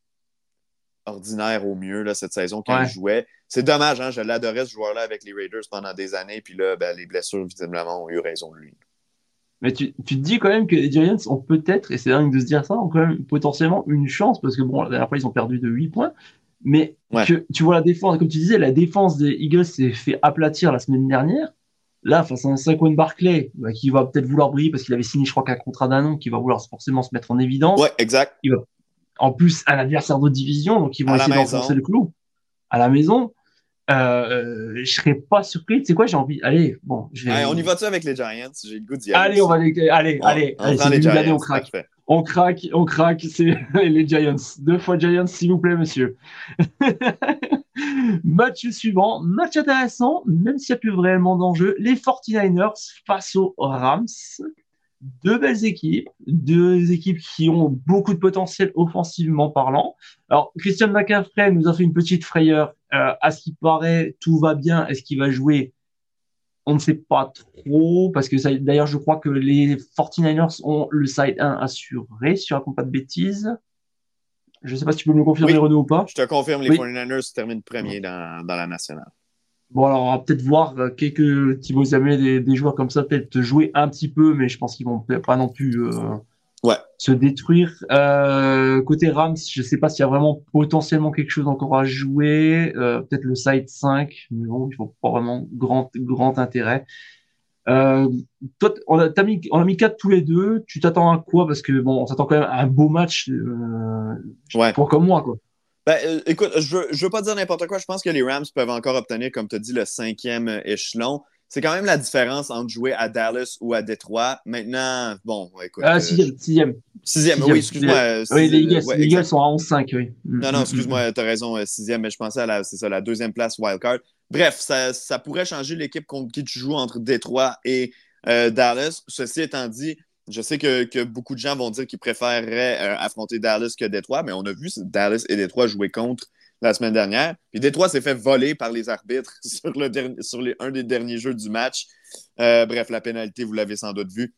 ordinaire au mieux là, cette saison quand il jouait. C'est dommage, hein, je l'adorais ce joueur-là avec les Raiders pendant des années, puis là, ben, les blessures, visiblement, ont eu raison de lui. Mais tu, tu, te dis quand même que les Giants ont peut-être, et c'est dingue de se dire ça, ont quand même potentiellement une chance, parce que bon, la dernière fois, ils ont perdu de 8 points, Mais que, tu vois la défense, comme tu disais, la défense des Eagles s'est fait aplatir la semaine dernière. Là, face à un Saquon Barclay, bah, qui va peut-être vouloir briller parce qu'il avait signé, je crois, qu'un contrat d'un an, qui va vouloir forcément se mettre en évidence. Ouais, exact. Il va... En plus, un adversaire de division, donc ils vont essayer d'enfoncer le clou à la maison. Euh, je serais pas surpris. Tu sais quoi, j'ai envie. Allez, bon. Allez, on y va-tu avec les Giants? J'ai le goût d'y aller. Allez, on va les... Allez, allez. On, allez, les Giants, on craque. On craque, on <laughs> craque. C'est les Giants. Deux fois Giants, s'il vous plaît, monsieur. <laughs> match suivant, match intéressant, même s'il n'y a plus vraiment d'enjeu. Les 49ers face aux Rams. Deux belles équipes, deux équipes qui ont beaucoup de potentiel offensivement parlant. Alors, Christian McCaffrey nous a fait une petite frayeur. Euh, à ce qui paraît, tout va bien. Est-ce qu'il va jouer? On ne sait pas trop, parce que d'ailleurs, je crois que les 49ers ont le side 1 assuré, si je raconte pas de bêtises. Je ne sais pas si tu peux me le confirmer, Renaud, ou pas. Je te confirme, les 49ers terminent premier dans, dans la nationale. Bon, alors on va peut-être voir euh, quelques Thibaut Zamet, des, des, joueurs comme ça, peut-être jouer un petit peu, mais je pense qu'ils vont pas non plus euh, ouais. se détruire. Euh, côté Rams, je sais pas s'il y a vraiment potentiellement quelque chose encore à jouer. Euh, peut-être le side 5, mais bon, il faut pas vraiment grand, grand intérêt. Euh, toi, on a, mis, on a mis 4 tous les deux. Tu t'attends à quoi? Parce que bon, on s'attend quand même à un beau match euh, ouais. pour comme moi, quoi. Ben, euh, écoute, je veux, je veux pas dire n'importe quoi. Je pense que les Rams peuvent encore obtenir, comme tu as dit, le cinquième échelon. C'est quand même la différence entre jouer à Dallas ou à Détroit. Maintenant, bon, écoute. Ah, sixième, sixième. Sixième, oui, excuse-moi. Oui, les Eagles, les Eagles sont à 11-5, oui. Non, non, excuse-moi, tu as raison, sixième, mais je pensais à la, ça, la deuxième place wildcard. Bref, ça, ça pourrait changer l'équipe contre qui tu joues entre Détroit et euh, Dallas. Ceci étant dit, je sais que, que, beaucoup de gens vont dire qu'ils préféreraient euh, affronter Dallas que Détroit, mais on a vu Dallas et Détroit jouer contre la semaine dernière. Puis Détroit s'est fait voler par les arbitres <laughs> sur, le sur un des derniers jeux du match. Euh, bref, la pénalité, vous l'avez sans doute vu.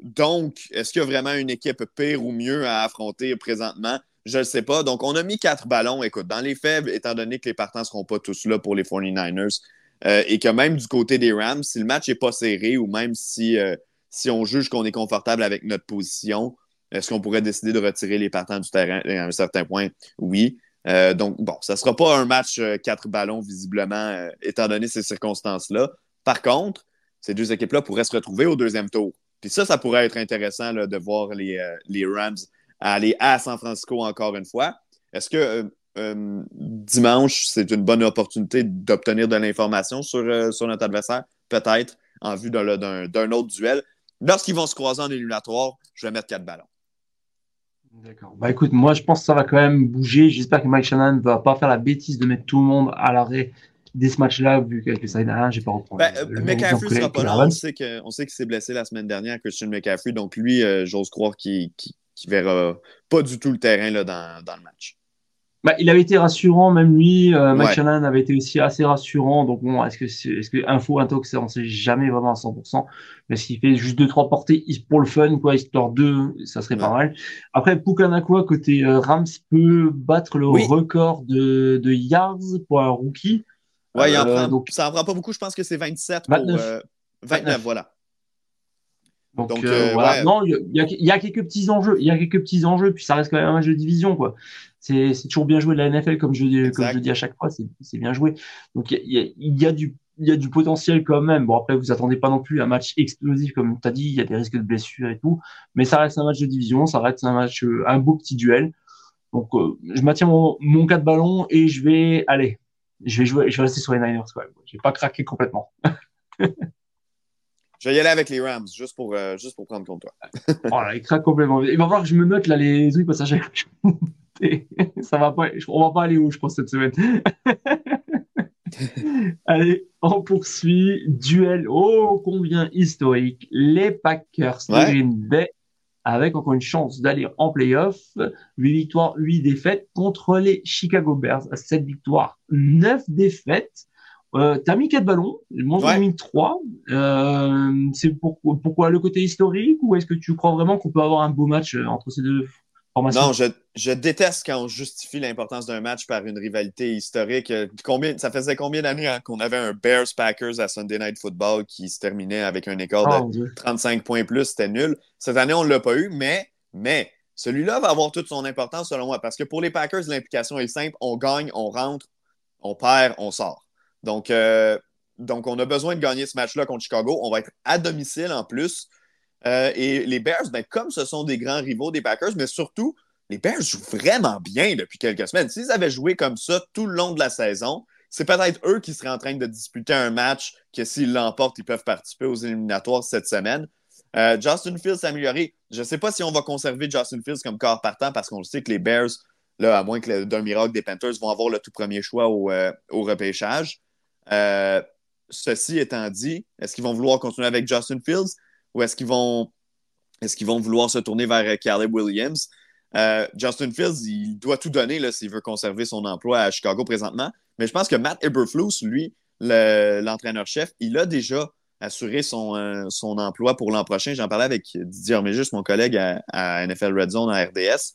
donc, est-ce qu'il y a vraiment une équipe pire ou mieux à affronter présentement? Je ne sais pas. Donc, on a mis quatre ballons. Écoute, dans les faibles, étant donné que les partants ne seront pas tous là pour les 49ers, euh, et que même du côté des Rams, si le match n'est pas serré ou même si, euh, si on juge qu'on est confortable avec notre position, est-ce qu'on pourrait décider de retirer les partants du terrain à un certain point? Oui. Euh, donc, bon, ça ne sera pas un match quatre ballons, visiblement, étant donné ces circonstances-là. Par contre, ces deux équipes-là pourraient se retrouver au deuxième tour. Puis ça, ça pourrait être intéressant de voir les, les Rams aller à San Francisco encore une fois. Est-ce que euh, euh, dimanche, c'est une bonne opportunité d'obtenir de l'information sur, euh, sur notre adversaire? Peut-être en vue d'un autre duel. Lorsqu'ils vont se croiser en éliminatoire, je vais mettre quatre ballons. D'accord. Bah écoute, moi je pense que ça va quand même bouger. J'espère que Mike Shannon ne va pas faire la bêtise de mettre tout le monde à l'arrêt dès ce match-là, vu qu'avec le side 1, j'ai pas repris. Ben, McCaffrey sera pas là. On sait qu'il s'est blessé la semaine dernière, Christian McCaffrey. Donc lui, j'ose croire qu'il qui verra pas du tout le terrain là, dans, dans le match. Bah, il avait été rassurant, même lui. Euh, Mike avait été aussi assez rassurant. Donc, bon, est-ce que, c'est, est-ce que info, intox, on sait jamais vraiment à 100%. Mais s'il fait juste deux, trois portées pour le fun, quoi, histoire deux, ça serait pas mal. Après, Pukanakua, côté euh, Rams, peut battre le record de, de yards pour un rookie. Ouais, euh, donc, ça en prend pas beaucoup. Je pense que c'est 27 pour, 29, 29, voilà. Donc, euh, euh, voilà. Non, il y, a, quelques petits enjeux. Il y a quelques petits enjeux, puis ça reste quand même un jeu de division, quoi. C'est toujours bien joué de la NFL, comme je, comme je dis à chaque fois, c'est bien joué. Donc il y a, y a, du il y a du potentiel quand même. Bon, après, vous attendez pas non plus un match explosif, comme tu as dit, il y a des risques de blessures et tout. Mais ça reste un match de division, ça reste un match, euh, un beau petit duel. Donc, je maintiens mon, mon cas de ballon et je vais, aller je vais jouer, je vais rester sur les Niners, quoi. Je vais pas craquer complètement. <laughs> Je vais y aller avec les Rams, juste pour, euh, juste pour prendre compte toi. oh là, il craque complètement. Il va falloir que je me note là les trucs passagers. <laughs> Ça va pas, on va pas aller où, je pense, cette semaine. <laughs> Allez, on poursuit. Duel, oh, combien historique. Les Packers de Green Bay avec encore une chance d'aller en playoff. 8 victoires, 8 défaites contre les Chicago Bears. 7 victoires, 9 défaites. Euh, T'as mis quatre ballons, moi j'en ai mis trois. Euh, c'est pour, pourquoi le côté historique ou est-ce que tu crois vraiment qu'on peut avoir un beau match euh, entre ces deux formations? Non, je, je déteste quand on justifie l'importance d'un match par une rivalité historique. Euh, combien, ça faisait combien d'années hein, qu'on avait un Bears-Packers à Sunday Night Football qui se terminait avec un écart de 35 points plus, c'était nul. Cette année, on ne l'a pas eu, mais, mais Celui-là va avoir toute son importance selon moi parce que pour les Packers, l'implication est simple. On gagne, on rentre, on perd, on sort. Donc, euh, donc on a besoin de gagner ce match-là contre Chicago. On va être à domicile en plus. Euh, et les Bears, ben, comme ce sont des grands rivaux des Packers, mais surtout, les Bears jouent vraiment bien depuis quelques semaines. S'ils avaient joué comme ça tout le long de la saison, c'est peut-être eux qui seraient en train de disputer un match que s'ils l'emportent, ils peuvent participer aux éliminatoires cette semaine. Euh, Justin Fields s'est amélioré. Je ne sais pas si on va conserver Justin Fields comme corps partant parce qu'on sait que les Bears, là, à moins que d'un miracle des Panthers, vont avoir le tout premier choix au, repêchage. Euh, ceci étant dit, est-ce qu'ils vont vouloir continuer avec Justin Fields ou est-ce qu'ils vont, est qu'ils vont vouloir se tourner vers Caleb Williams? Justin Fields, il doit tout donner s'il veut conserver son emploi à Chicago présentement. Mais je pense que Matt Eberflus, lui, l'entraîneur-chef, il a déjà assurer son, euh, emploi pour l'an prochain. J'en parlais avec Didier Arméjus, mon collègue à, NFL Red Zone à RDS.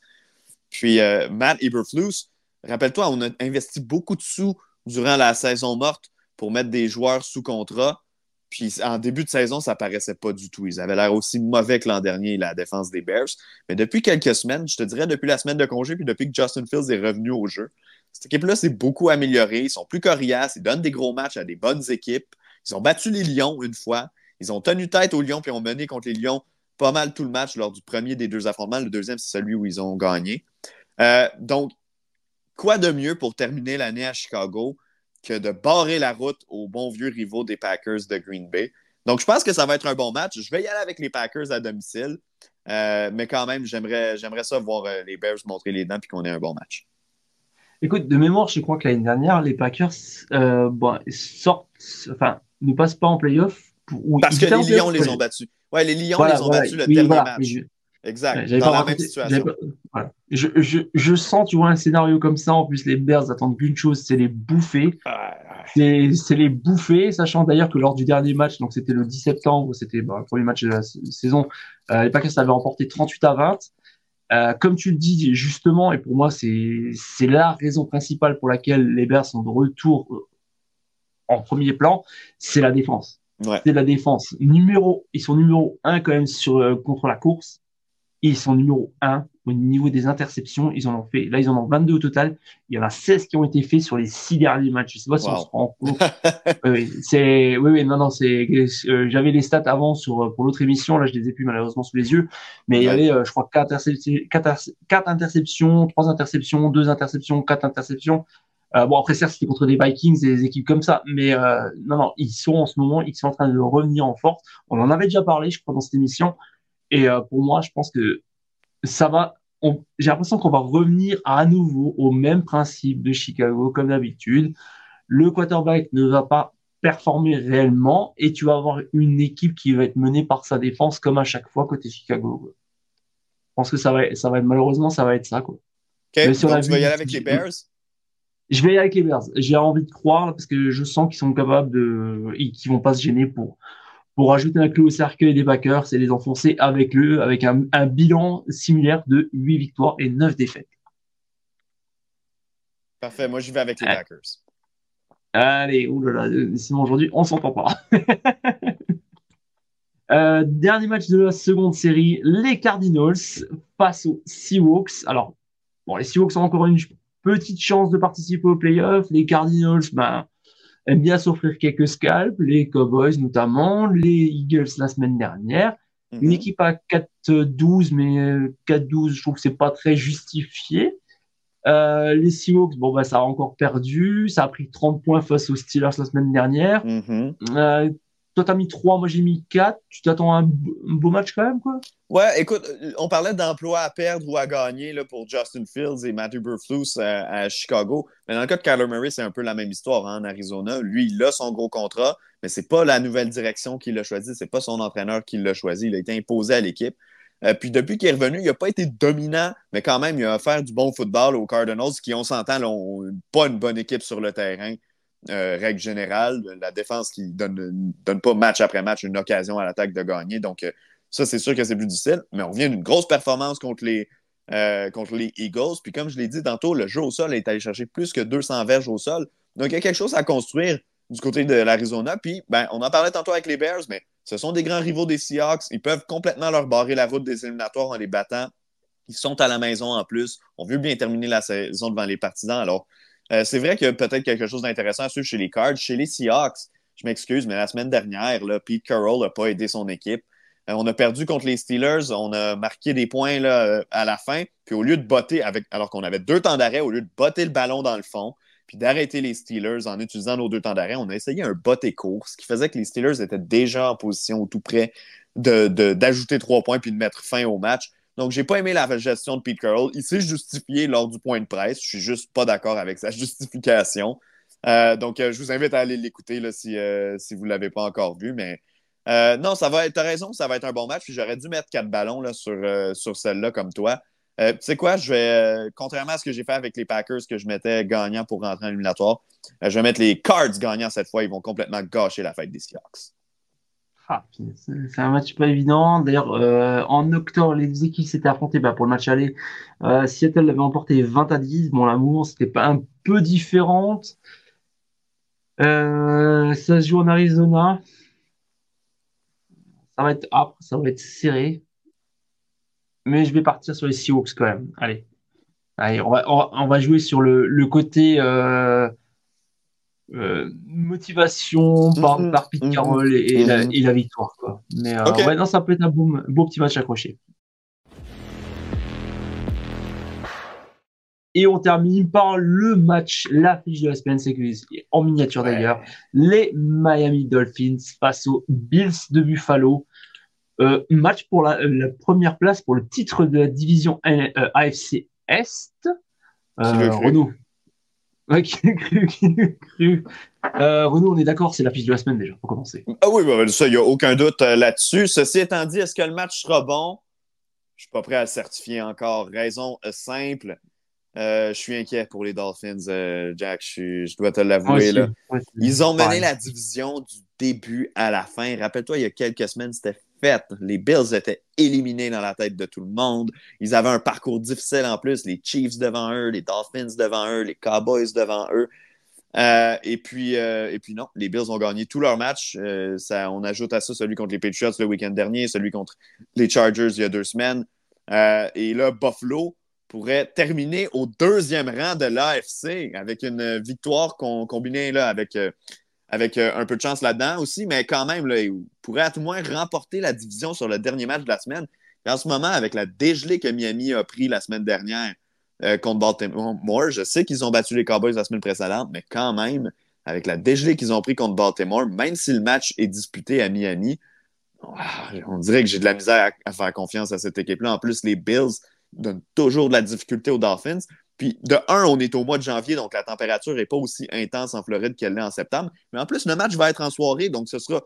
Puis euh, Matt Eberflus, rappelle-toi, on a investi beaucoup de sous durant la saison morte pour mettre des joueurs sous contrat. Puis en début de saison, ça paraissait pas du tout. Ils avaient l'air aussi mauvais que l'an dernier, la défense des Bears. Mais depuis quelques semaines, je te dirais depuis la semaine de congé, puis depuis que Justin Fields est revenu au jeu, cette équipe-là s'est beaucoup améliorée. Ils sont plus coriaces, ils donnent des gros matchs à des bonnes équipes. Ils ont battu les Lions une fois. Ils ont tenu tête aux Lions puis ont mené contre les Lions pas mal tout le match lors du premier des deux affrontements. Le deuxième, c'est celui où ils ont gagné. Euh, donc, quoi de mieux pour terminer l'année à Chicago que de barrer la route aux bons vieux rivaux des Packers de Green Bay? Donc, je pense que ça va être un bon match. Je vais y aller avec les Packers à domicile. Euh, mais quand même, j'aimerais, j'aimerais ça voir euh, les Bears montrer les dents et qu'on ait un bon match. Écoute, de mémoire, je crois que l'année dernière, les Packers sortent, enfin, ne passent pas en playoff. Parce que les Lions les ont battus. Ouais, les Lions les ont battus le dernier match. Exact. Dans la même situation. Je, je, je, sens, tu vois, un scénario comme ça. En plus, les Bears attendent qu'une chose, c'est les bouffer. C'est les bouffer, sachant d'ailleurs que lors du dernier match, donc c'était le 10 septembre, c'était bah, le premier match de la saison, euh, les Packers avaient remporté 38 à 20. Euh, comme tu le dis justement, et pour moi c'est la raison principale pour laquelle les Bears sont de retour en premier plan, c'est la défense. C'est la défense. Numéro, ils sont numéro un quand même sur, euh, contre la course. Ils sont numéro un au niveau des interceptions. Ils en ont fait, là, ils en ont 22 au total. Il y en a 16 qui ont été faits sur les six derniers matchs. Je sais pas si on se rend compte. <laughs> oui, c'est, oui, oui, non, non, c'est, euh, j'avais les stats avant sur, euh, pour l'autre émission. Là, je les ai plus malheureusement sous les yeux. Mais il y avait, je crois, quatre, interceptions, quatre, interceptions, trois interceptions, deux interceptions, quatre interceptions. Euh, bon, après, certes, c'était contre des Vikings et des équipes comme ça, mais euh, non, non, ils sont en ce moment, ils sont en train de revenir en force. On en avait déjà parlé, je crois, dans cette émission. Et euh, pour moi, je pense que ça va. J'ai l'impression qu'on va revenir à nouveau au même principe de Chicago, comme d'habitude. Le quarterback ne va pas performer réellement et tu vas avoir une équipe qui va être menée par sa défense comme à chaque fois côté Chicago. Je pense que ça va, ça va être malheureusement ça va être ça quoi. Okay, tu vas y aller avec les Bears? Je vais y aller avec les Bears. J'ai envie de croire parce que je sens qu'ils sont capables de, et qu'ils vont pas se gêner pour pour ajouter un clou au cercueil des Packers et les enfoncer avec eux, avec un, bilan similaire de 8 victoires et 9 défaites. Parfait, moi je vais avec les Packers. Allez, oulala, sinon aujourd'hui on s'entend pas. <laughs> Euh, dernier match de la seconde série, les Cardinals face aux Seahawks. Alors, bon, les Seahawks ont encore une petite chance de participer aux playoffs. Les Cardinals, ben, aiment bien s'offrir quelques scalps, les Cowboys notamment, les Eagles la semaine dernière. Mhm. Une équipe à 4-12, mais 4-12, je trouve que c'est pas très justifié. Euh, les Seahawks, bon, bah, ça a encore perdu. Ça a pris 30 points face aux Steelers la semaine dernière. Mhm. Euh, toi, t'as mis 3, moi j'ai mis 4. Tu t'attends à un, beau match quand même, quoi? Ouais, écoute, on parlait d'emploi à perdre ou à gagner là, pour Justin Fields et Matthew Burflus à, Chicago. Mais dans le cas de Kyler Murray, c'est un peu la même histoire hein, en Arizona. Lui, il a son gros contrat, mais c'est pas la nouvelle direction qu'il a choisi. C'est pas son entraîneur qui l'a choisi. Il a été imposé à l'équipe. Euh, puis depuis qu'il est revenu, il n'a pas été dominant, mais quand même, il a offert du bon football aux Cardinals qui, on s'entend, n'ont pas une bonne équipe sur le terrain. Euh, règle générale, la défense qui donne, donne pas match après match une occasion à l'attaque de gagner. Donc, euh, ça, c'est sûr que c'est plus difficile. Mais on revient d'une grosse performance contre les, euh, contre les Eagles. Puis, comme je l'ai dit tantôt, le jeu au sol est allé chercher plus que 200 verges au sol. Donc, il y a quelque chose à construire du côté de l'Arizona. Puis, ben, on en parlait tantôt avec les Bears, mais ce sont des grands rivaux des Seahawks. Ils peuvent complètement leur barrer la route des éliminatoires en les battant Ils sont à la maison en plus. On veut bien terminer la saison devant les partisans. Alors, euh, c'est vrai qu'il y a peut-être quelque chose d'intéressant à suivre chez les Cards. Chez les Seahawks, je m'excuse, mais la semaine dernière, là, Pete Carroll n'a pas aidé son équipe. Euh, on a perdu contre les Steelers. On a marqué des points euh, à la fin. Puis au lieu de botter, avec, alors qu'on avait deux temps d'arrêt, au lieu de botter le ballon dans le fond, puis d'arrêter les Steelers en utilisant nos deux temps d'arrêt, on a essayé un botté court, ce qui faisait que les Steelers étaient déjà en position tout près d'ajouter de, trois points puis de mettre fin au match. Donc, j'ai pas aimé la gestion de Pete Carroll. Il s'est justifié lors du point de presse. Je suis juste pas d'accord avec sa <laughs> justification. Euh, donc, je vous invite à aller l'écouter si, si vous ne l'avez pas encore vu. Mais euh, non, ça va être, t'as raison, ça va être un bon match. J'aurais dû mettre quatre ballons là, sur, euh, sur celle-là comme toi. Euh, tu sais quoi, je vais, contrairement à ce que j'ai fait avec les Packers que je mettais gagnant pour rentrer en éliminatoire, je vais mettre les Cards gagnants cette fois. Ils vont complètement gâcher la fête des Seahawks. Ah, c'est un match pas évident. D'ailleurs, en octobre, les équipes s'étaient affrontées bah, pour le match aller. Seattle l'avait emporté 20 à 10. Bon, la mouvance n'était pas un peu différente. ça se joue en Arizona ça va être âpre, ça va être serré. Mais je vais partir sur les Seahawks quand même. Allez. Allez, on va, on va jouer sur le, le côté euh, motivation par, mhm. par Pete mhm. Carroll et, la, mhm. et, la, victoire. Quoi. Mais euh, ouais, non, ça peut être un beau, beau petit match accroché. Et on termine par le match, la fiche de la semaine, c'est en miniature d'ailleurs, les Miami Dolphins face aux Bills de Buffalo. Euh, match pour la, première place pour le titre de la division AFC Est. Euh, Renaud. Qui <laughs> cru, euh, Renaud, on est d'accord, c'est la fiche de la semaine déjà, pour commencer. Ah oui, bah, ça, il n'y a aucun doute là-dessus. Ceci étant dit, est-ce que le match sera bon? Je ne suis pas prêt à le certifier encore. Raison simple. je suis inquiet pour les Dolphins, Jack. Je, dois te l'avouer. Ils ont mené la division du début à la fin. Rappelle-toi, il y a quelques semaines, c'était Les Bills étaient éliminés dans la tête de tout le monde. Ils avaient un parcours difficile en plus. Les Chiefs devant eux, les Dolphins devant eux, les Cowboys devant eux. Euh, et, puis, euh, et puis non, les Bills ont gagné tous leurs matchs. Euh, on ajoute à ça celui contre les Patriots le week-end dernier, celui contre les Chargers il y a deux semaines. et là, Buffalo pourrait terminer au deuxième rang de l'AFC avec une victoire combinée avec avec euh, un peu de chance là-dedans aussi, mais quand même, il pourrait à tout moins remporter la division sur le dernier match de la semaine. En ce moment, avec la dégelée que Miami a pris la semaine dernière euh, contre Baltimore, je sais qu'ils ont battu les Cowboys la semaine précédente, mais quand même, avec la dégelée qu'ils ont pris contre Baltimore, même si le match est disputé à Miami, ah, on dirait que j'ai de la misère à faire confiance à cette équipe-là. En plus, les Bills donnent toujours de la difficulté aux Dolphins. Puis de un, on est au mois de janvier, donc la température n'est pas aussi intense en Floride qu'elle l'est en septembre. Mais en plus, le match va être en soirée, donc ce sera,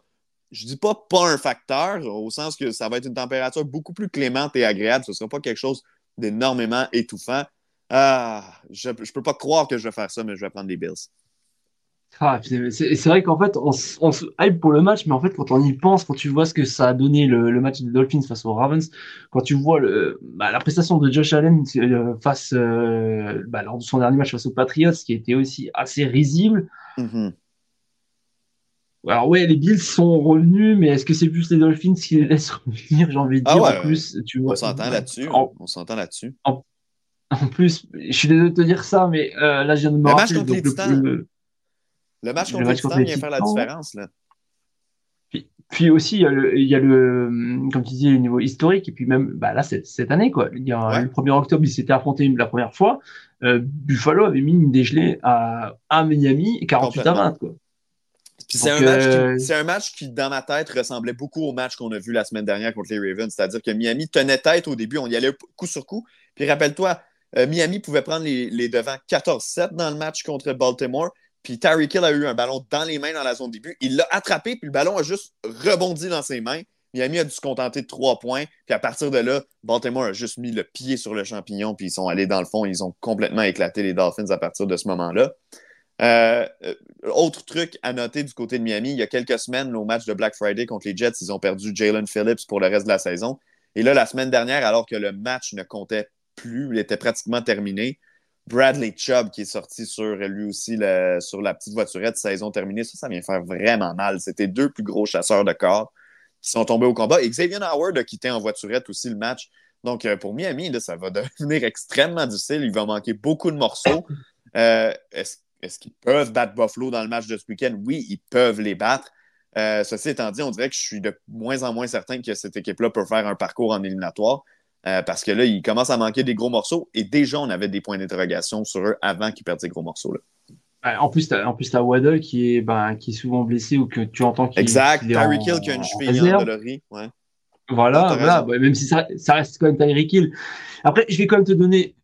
je dis pas pas un facteur, au sens que ça va être une température beaucoup plus clémente et agréable. Ce ne sera pas quelque chose d'énormément étouffant. Ah, je ne peux pas croire que je vais faire ça, mais je vais prendre les Bills. Ah, c'est vrai qu'en fait, on, se hype pour le match, mais en fait, quand on y pense, quand tu vois ce que ça a donné le, match des Dolphins face aux Ravens, quand tu vois le, bah, la prestation de Josh Allen euh, face, euh, bah, lors de son dernier match face aux Patriots, qui était aussi assez risible. Mm-hmm. Alors ouais, les Bills sont revenus, mais est-ce que c'est plus les Dolphins qui les laissent revenir J'ai envie de ah dire. en plus, tu vois, on s'entend là-dessus. On s'entend là-dessus. En, plus, je suis désolé de te dire ça, mais euh, là, je viens de me rappeler. Le match contre, le match vient faire la différence. Là. Puis, aussi, il y, a le, il y, a le, comme tu disais, le niveau historique. Et puis même, bah là, cette année, quoi. Il y a, Le 1er octobre, ils s'étaient affrontés la première fois. Euh, Buffalo avait mis une dégelée à, à Miami, 48 à 20. Quoi. c'est un, euh... un, match qui, dans ma tête, ressemblait beaucoup au match qu'on a vu la semaine dernière contre les Ravens. C'est-à-dire que Miami tenait tête au début, on y allait coup sur coup. Puis rappelle-toi, euh, Miami pouvait prendre les, les devants 14-7 dans le match contre Baltimore. Puis Tyreek Hill a eu un ballon dans les mains dans la zone début. Il l'a attrapé, puis le ballon a juste rebondi dans ses mains. Miami a dû se contenter de trois points. Puis à partir de là, Baltimore a juste mis le pied sur le champignon, puis ils sont allés dans le fond. Ils ont complètement éclaté les Dolphins à partir de ce moment-là. Euh, euh, autre truc à noter du côté de Miami, il y a quelques semaines, au match de Black Friday contre les Jets, ils ont perdu Jalen Phillips pour le reste de la saison. Et là, la semaine dernière, alors que le match ne comptait plus, il était pratiquement terminé, Bradley Chubb qui est sorti sur lui aussi sur la petite voiturette saison terminée. Ça, ça vient faire vraiment mal. C'était deux plus gros chasseurs de corps qui sont tombés au combat. Et Xavier Howard a quitté en voiturette aussi le match. Donc, euh, pour Miami, ça va <laughs> devenir extrêmement difficile. Il va manquer beaucoup de morceaux. Euh, est-ce qu'ils peuvent battre Buffalo dans le match de ce week-end? Oui, ils peuvent les battre. Euh, ceci étant dit, on dirait que je suis de moins en moins certain que cette équipe-là peut faire un parcours en éliminatoire. Parce que là, ils commencent à manquer des gros morceaux et déjà, on avait des points d'interrogation sur eux avant qu'ils perdent ces gros morceaux-là. En plus, tu en plus, Waddle qui est, ben, qui est souvent blessé ou que tu entends qu'il Exact. Tyreek Hill qui a une cheville en dolorie. Ouais. Voilà, voilà. Bah, même si ça, ça, reste quand même Tyreek Hill. Après, je vais quand même te donner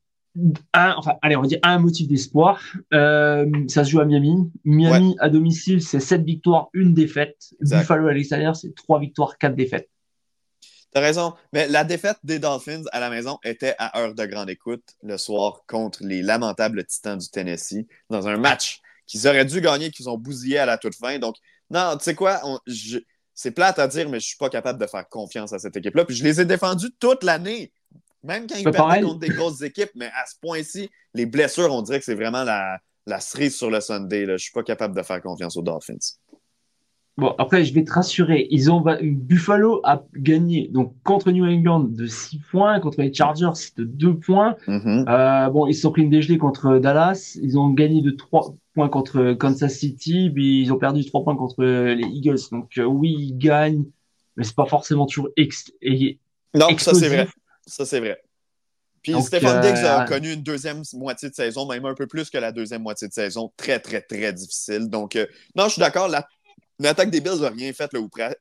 un, enfin, allez, on va dire un motif d'espoir. Euh, ça se joue à Miami. Miami à domicile, c'est 7 victoires, une défaite. Buffalo à l'extérieur, c'est 3 victoires, 4 défaites. T'as raison. Mais la défaite des Dolphins à la maison était à heure de grande écoute le soir contre les lamentables Titans du Tennessee dans un match qu'ils auraient dû gagner, qu'ils ont bousillé à la toute fin. Donc, non, tu sais quoi, c'est plate à dire, mais je suis pas capable de faire confiance à cette équipe-là. Puis je les ai défendus toute l'année. Même quand ils perdaient contre des grosses équipes, mais à ce point-ci, les blessures, on dirait que c'est vraiment la, la cerise sur le Sunday. Là. Je suis pas capable de faire confiance aux Dolphins. Bon, après, je vais te rassurer. Ils ont Buffalo a gagné donc contre New England de 6 points, contre les Chargers de 2 points. Mm-hmm. euh, bon, ils se sont pris une dégelée contre Dallas. Ils ont gagné de 3 points contre Kansas City, puis ils ont perdu 3 points contre les Eagles. Donc euh, oui, ils gagnent, mais c'est pas forcément toujours ex Non, ça c'est vrai. Ça c'est vrai. Puis Stéphane Diggs a euh, connu une deuxième moitié de saison, même un peu plus que la deuxième moitié de saison, très, très, très difficile. Donc, euh, non, je suis d'accord, la L'attaque des Bills n'a rien fait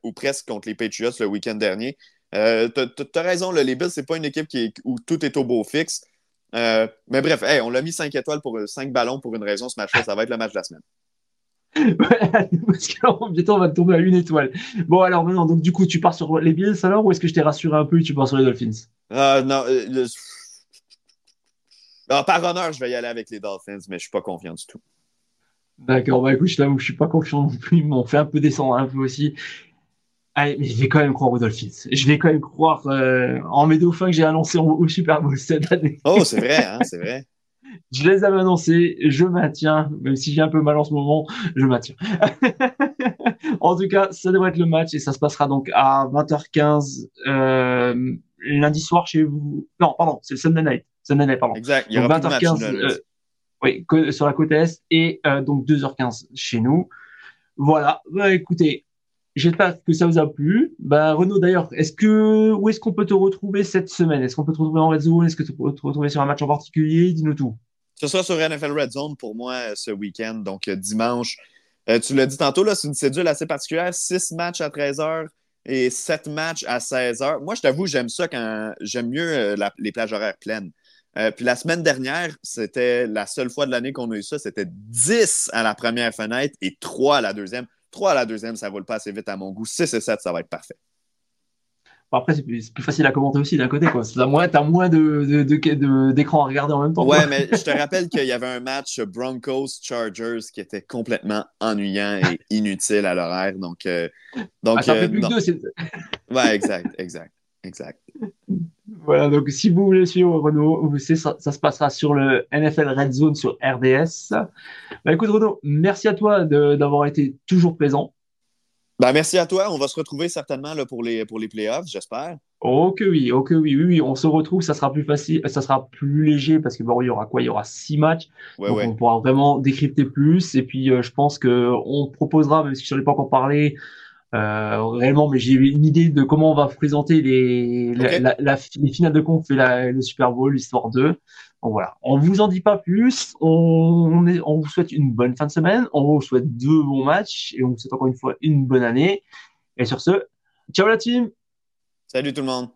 ou, presque contre les Patriots le week-end dernier. Euh, tu as, raison, les Bills, c'est pas une équipe qui où tout est au beau fixe. Euh, mais bref, on l'a mis 5 étoiles pour 5 ballons pour une raison ce match-là. Ça va être le match de la semaine. <laughs> parce que bientôt on va tomber à une étoile. Bon, alors maintenant, donc du coup, tu pars sur les Bills alors ou est-ce que je t'ai rassuré un peu et tu pars sur les Dolphins? Euh, Non, ah, par honneur, je vais y aller avec les Dolphins, mais je suis pas confiant du tout. D'accord, bah écoute, je t'avoue, je suis pas confiant non plus. Ils m'ont fait un peu descendre un peu aussi. Allez, mais je vais quand même croire aux Dolphins. Je vais quand même croire euh, en mes dauphins que j'ai annoncé au, Super Bowl cette année. Oh, c'est vrai, hein, c'est vrai. <laughs> je les avais annoncés, je maintiens, même si j'ai un peu mal en ce moment, je maintiens. <laughs> en tout cas, ça devrait être le match et ça se passera donc à 20h15 euh, lundi soir chez vous. Non, pardon, c'est Sunday night. Sunday night, pardon. Exact. Il y aura 20h15 oui, sur la côte Est et euh, donc 2h15 chez nous. Voilà, bah, écoutez, j'espère que ça vous a plu. Bah, Renaud, d'ailleurs, est-ce que où est-ce qu'on peut te retrouver cette semaine? Est-ce qu'on peut te retrouver en Red Zone? Est-ce que tu peux te retrouver sur un match en particulier? Dis-nous tout. Ce sera sur NFL Red Zone pour moi euh, ce week-end, donc euh, dimanche. tu l'as dit tantôt, c'est une cédule assez particulière. 6 matchs à 13h et 7 matchs à 16h. Moi, je t'avoue, j'aime ça quand j'aime mieux les plages horaires pleines. Euh, puis la semaine dernière, c'était la seule fois de l'année qu'on a eu ça. C'était 10 à la première fenêtre et 3 à la deuxième. 3 à la deuxième, ça ne roule pas assez vite à mon goût. 6 et 7, ça va être parfait. après, c'est plus, facile à commenter aussi d'un côté. Tu as moins, as moins d'écran à regarder en même temps. Ouais, mais je te rappelle qu'il y avait un match Broncos-Chargers qui était complètement ennuyant et inutile à l'horaire. Donc, euh, donc ah, ça fait plus que deux. Ouais, exact, exact, exact. <laughs> Voilà, donc si vous voulez suivre Renaud, vous savez, ça, se passera sur le NFL Red Zone sur RDS. Bah, écoute Renaud, merci à toi d'avoir été toujours présent. Bah, merci à toi. On va se retrouver certainement là, pour, les, pour les playoffs, j'espère. Oh que oui, oh oui, oui, oui, on se retrouve, ça sera plus facile, ça sera plus léger parce que bon, il y aura quoi? Il y aura six matchs, donc on pourra vraiment décrypter plus. Et puis euh, je pense que on proposera, même si je n'en ai pas encore parlé, réellement, mais j'ai une idée de comment on va présenter les, les finales de conf et le Super Bowl, l'histoire 2. Donc voilà, on vous en dit pas plus. On, est, on vous souhaite une bonne fin de semaine. On vous souhaite deux bons matchs et on vous souhaite encore une fois une bonne année. Et sur ce, ciao la team. Salut tout le monde.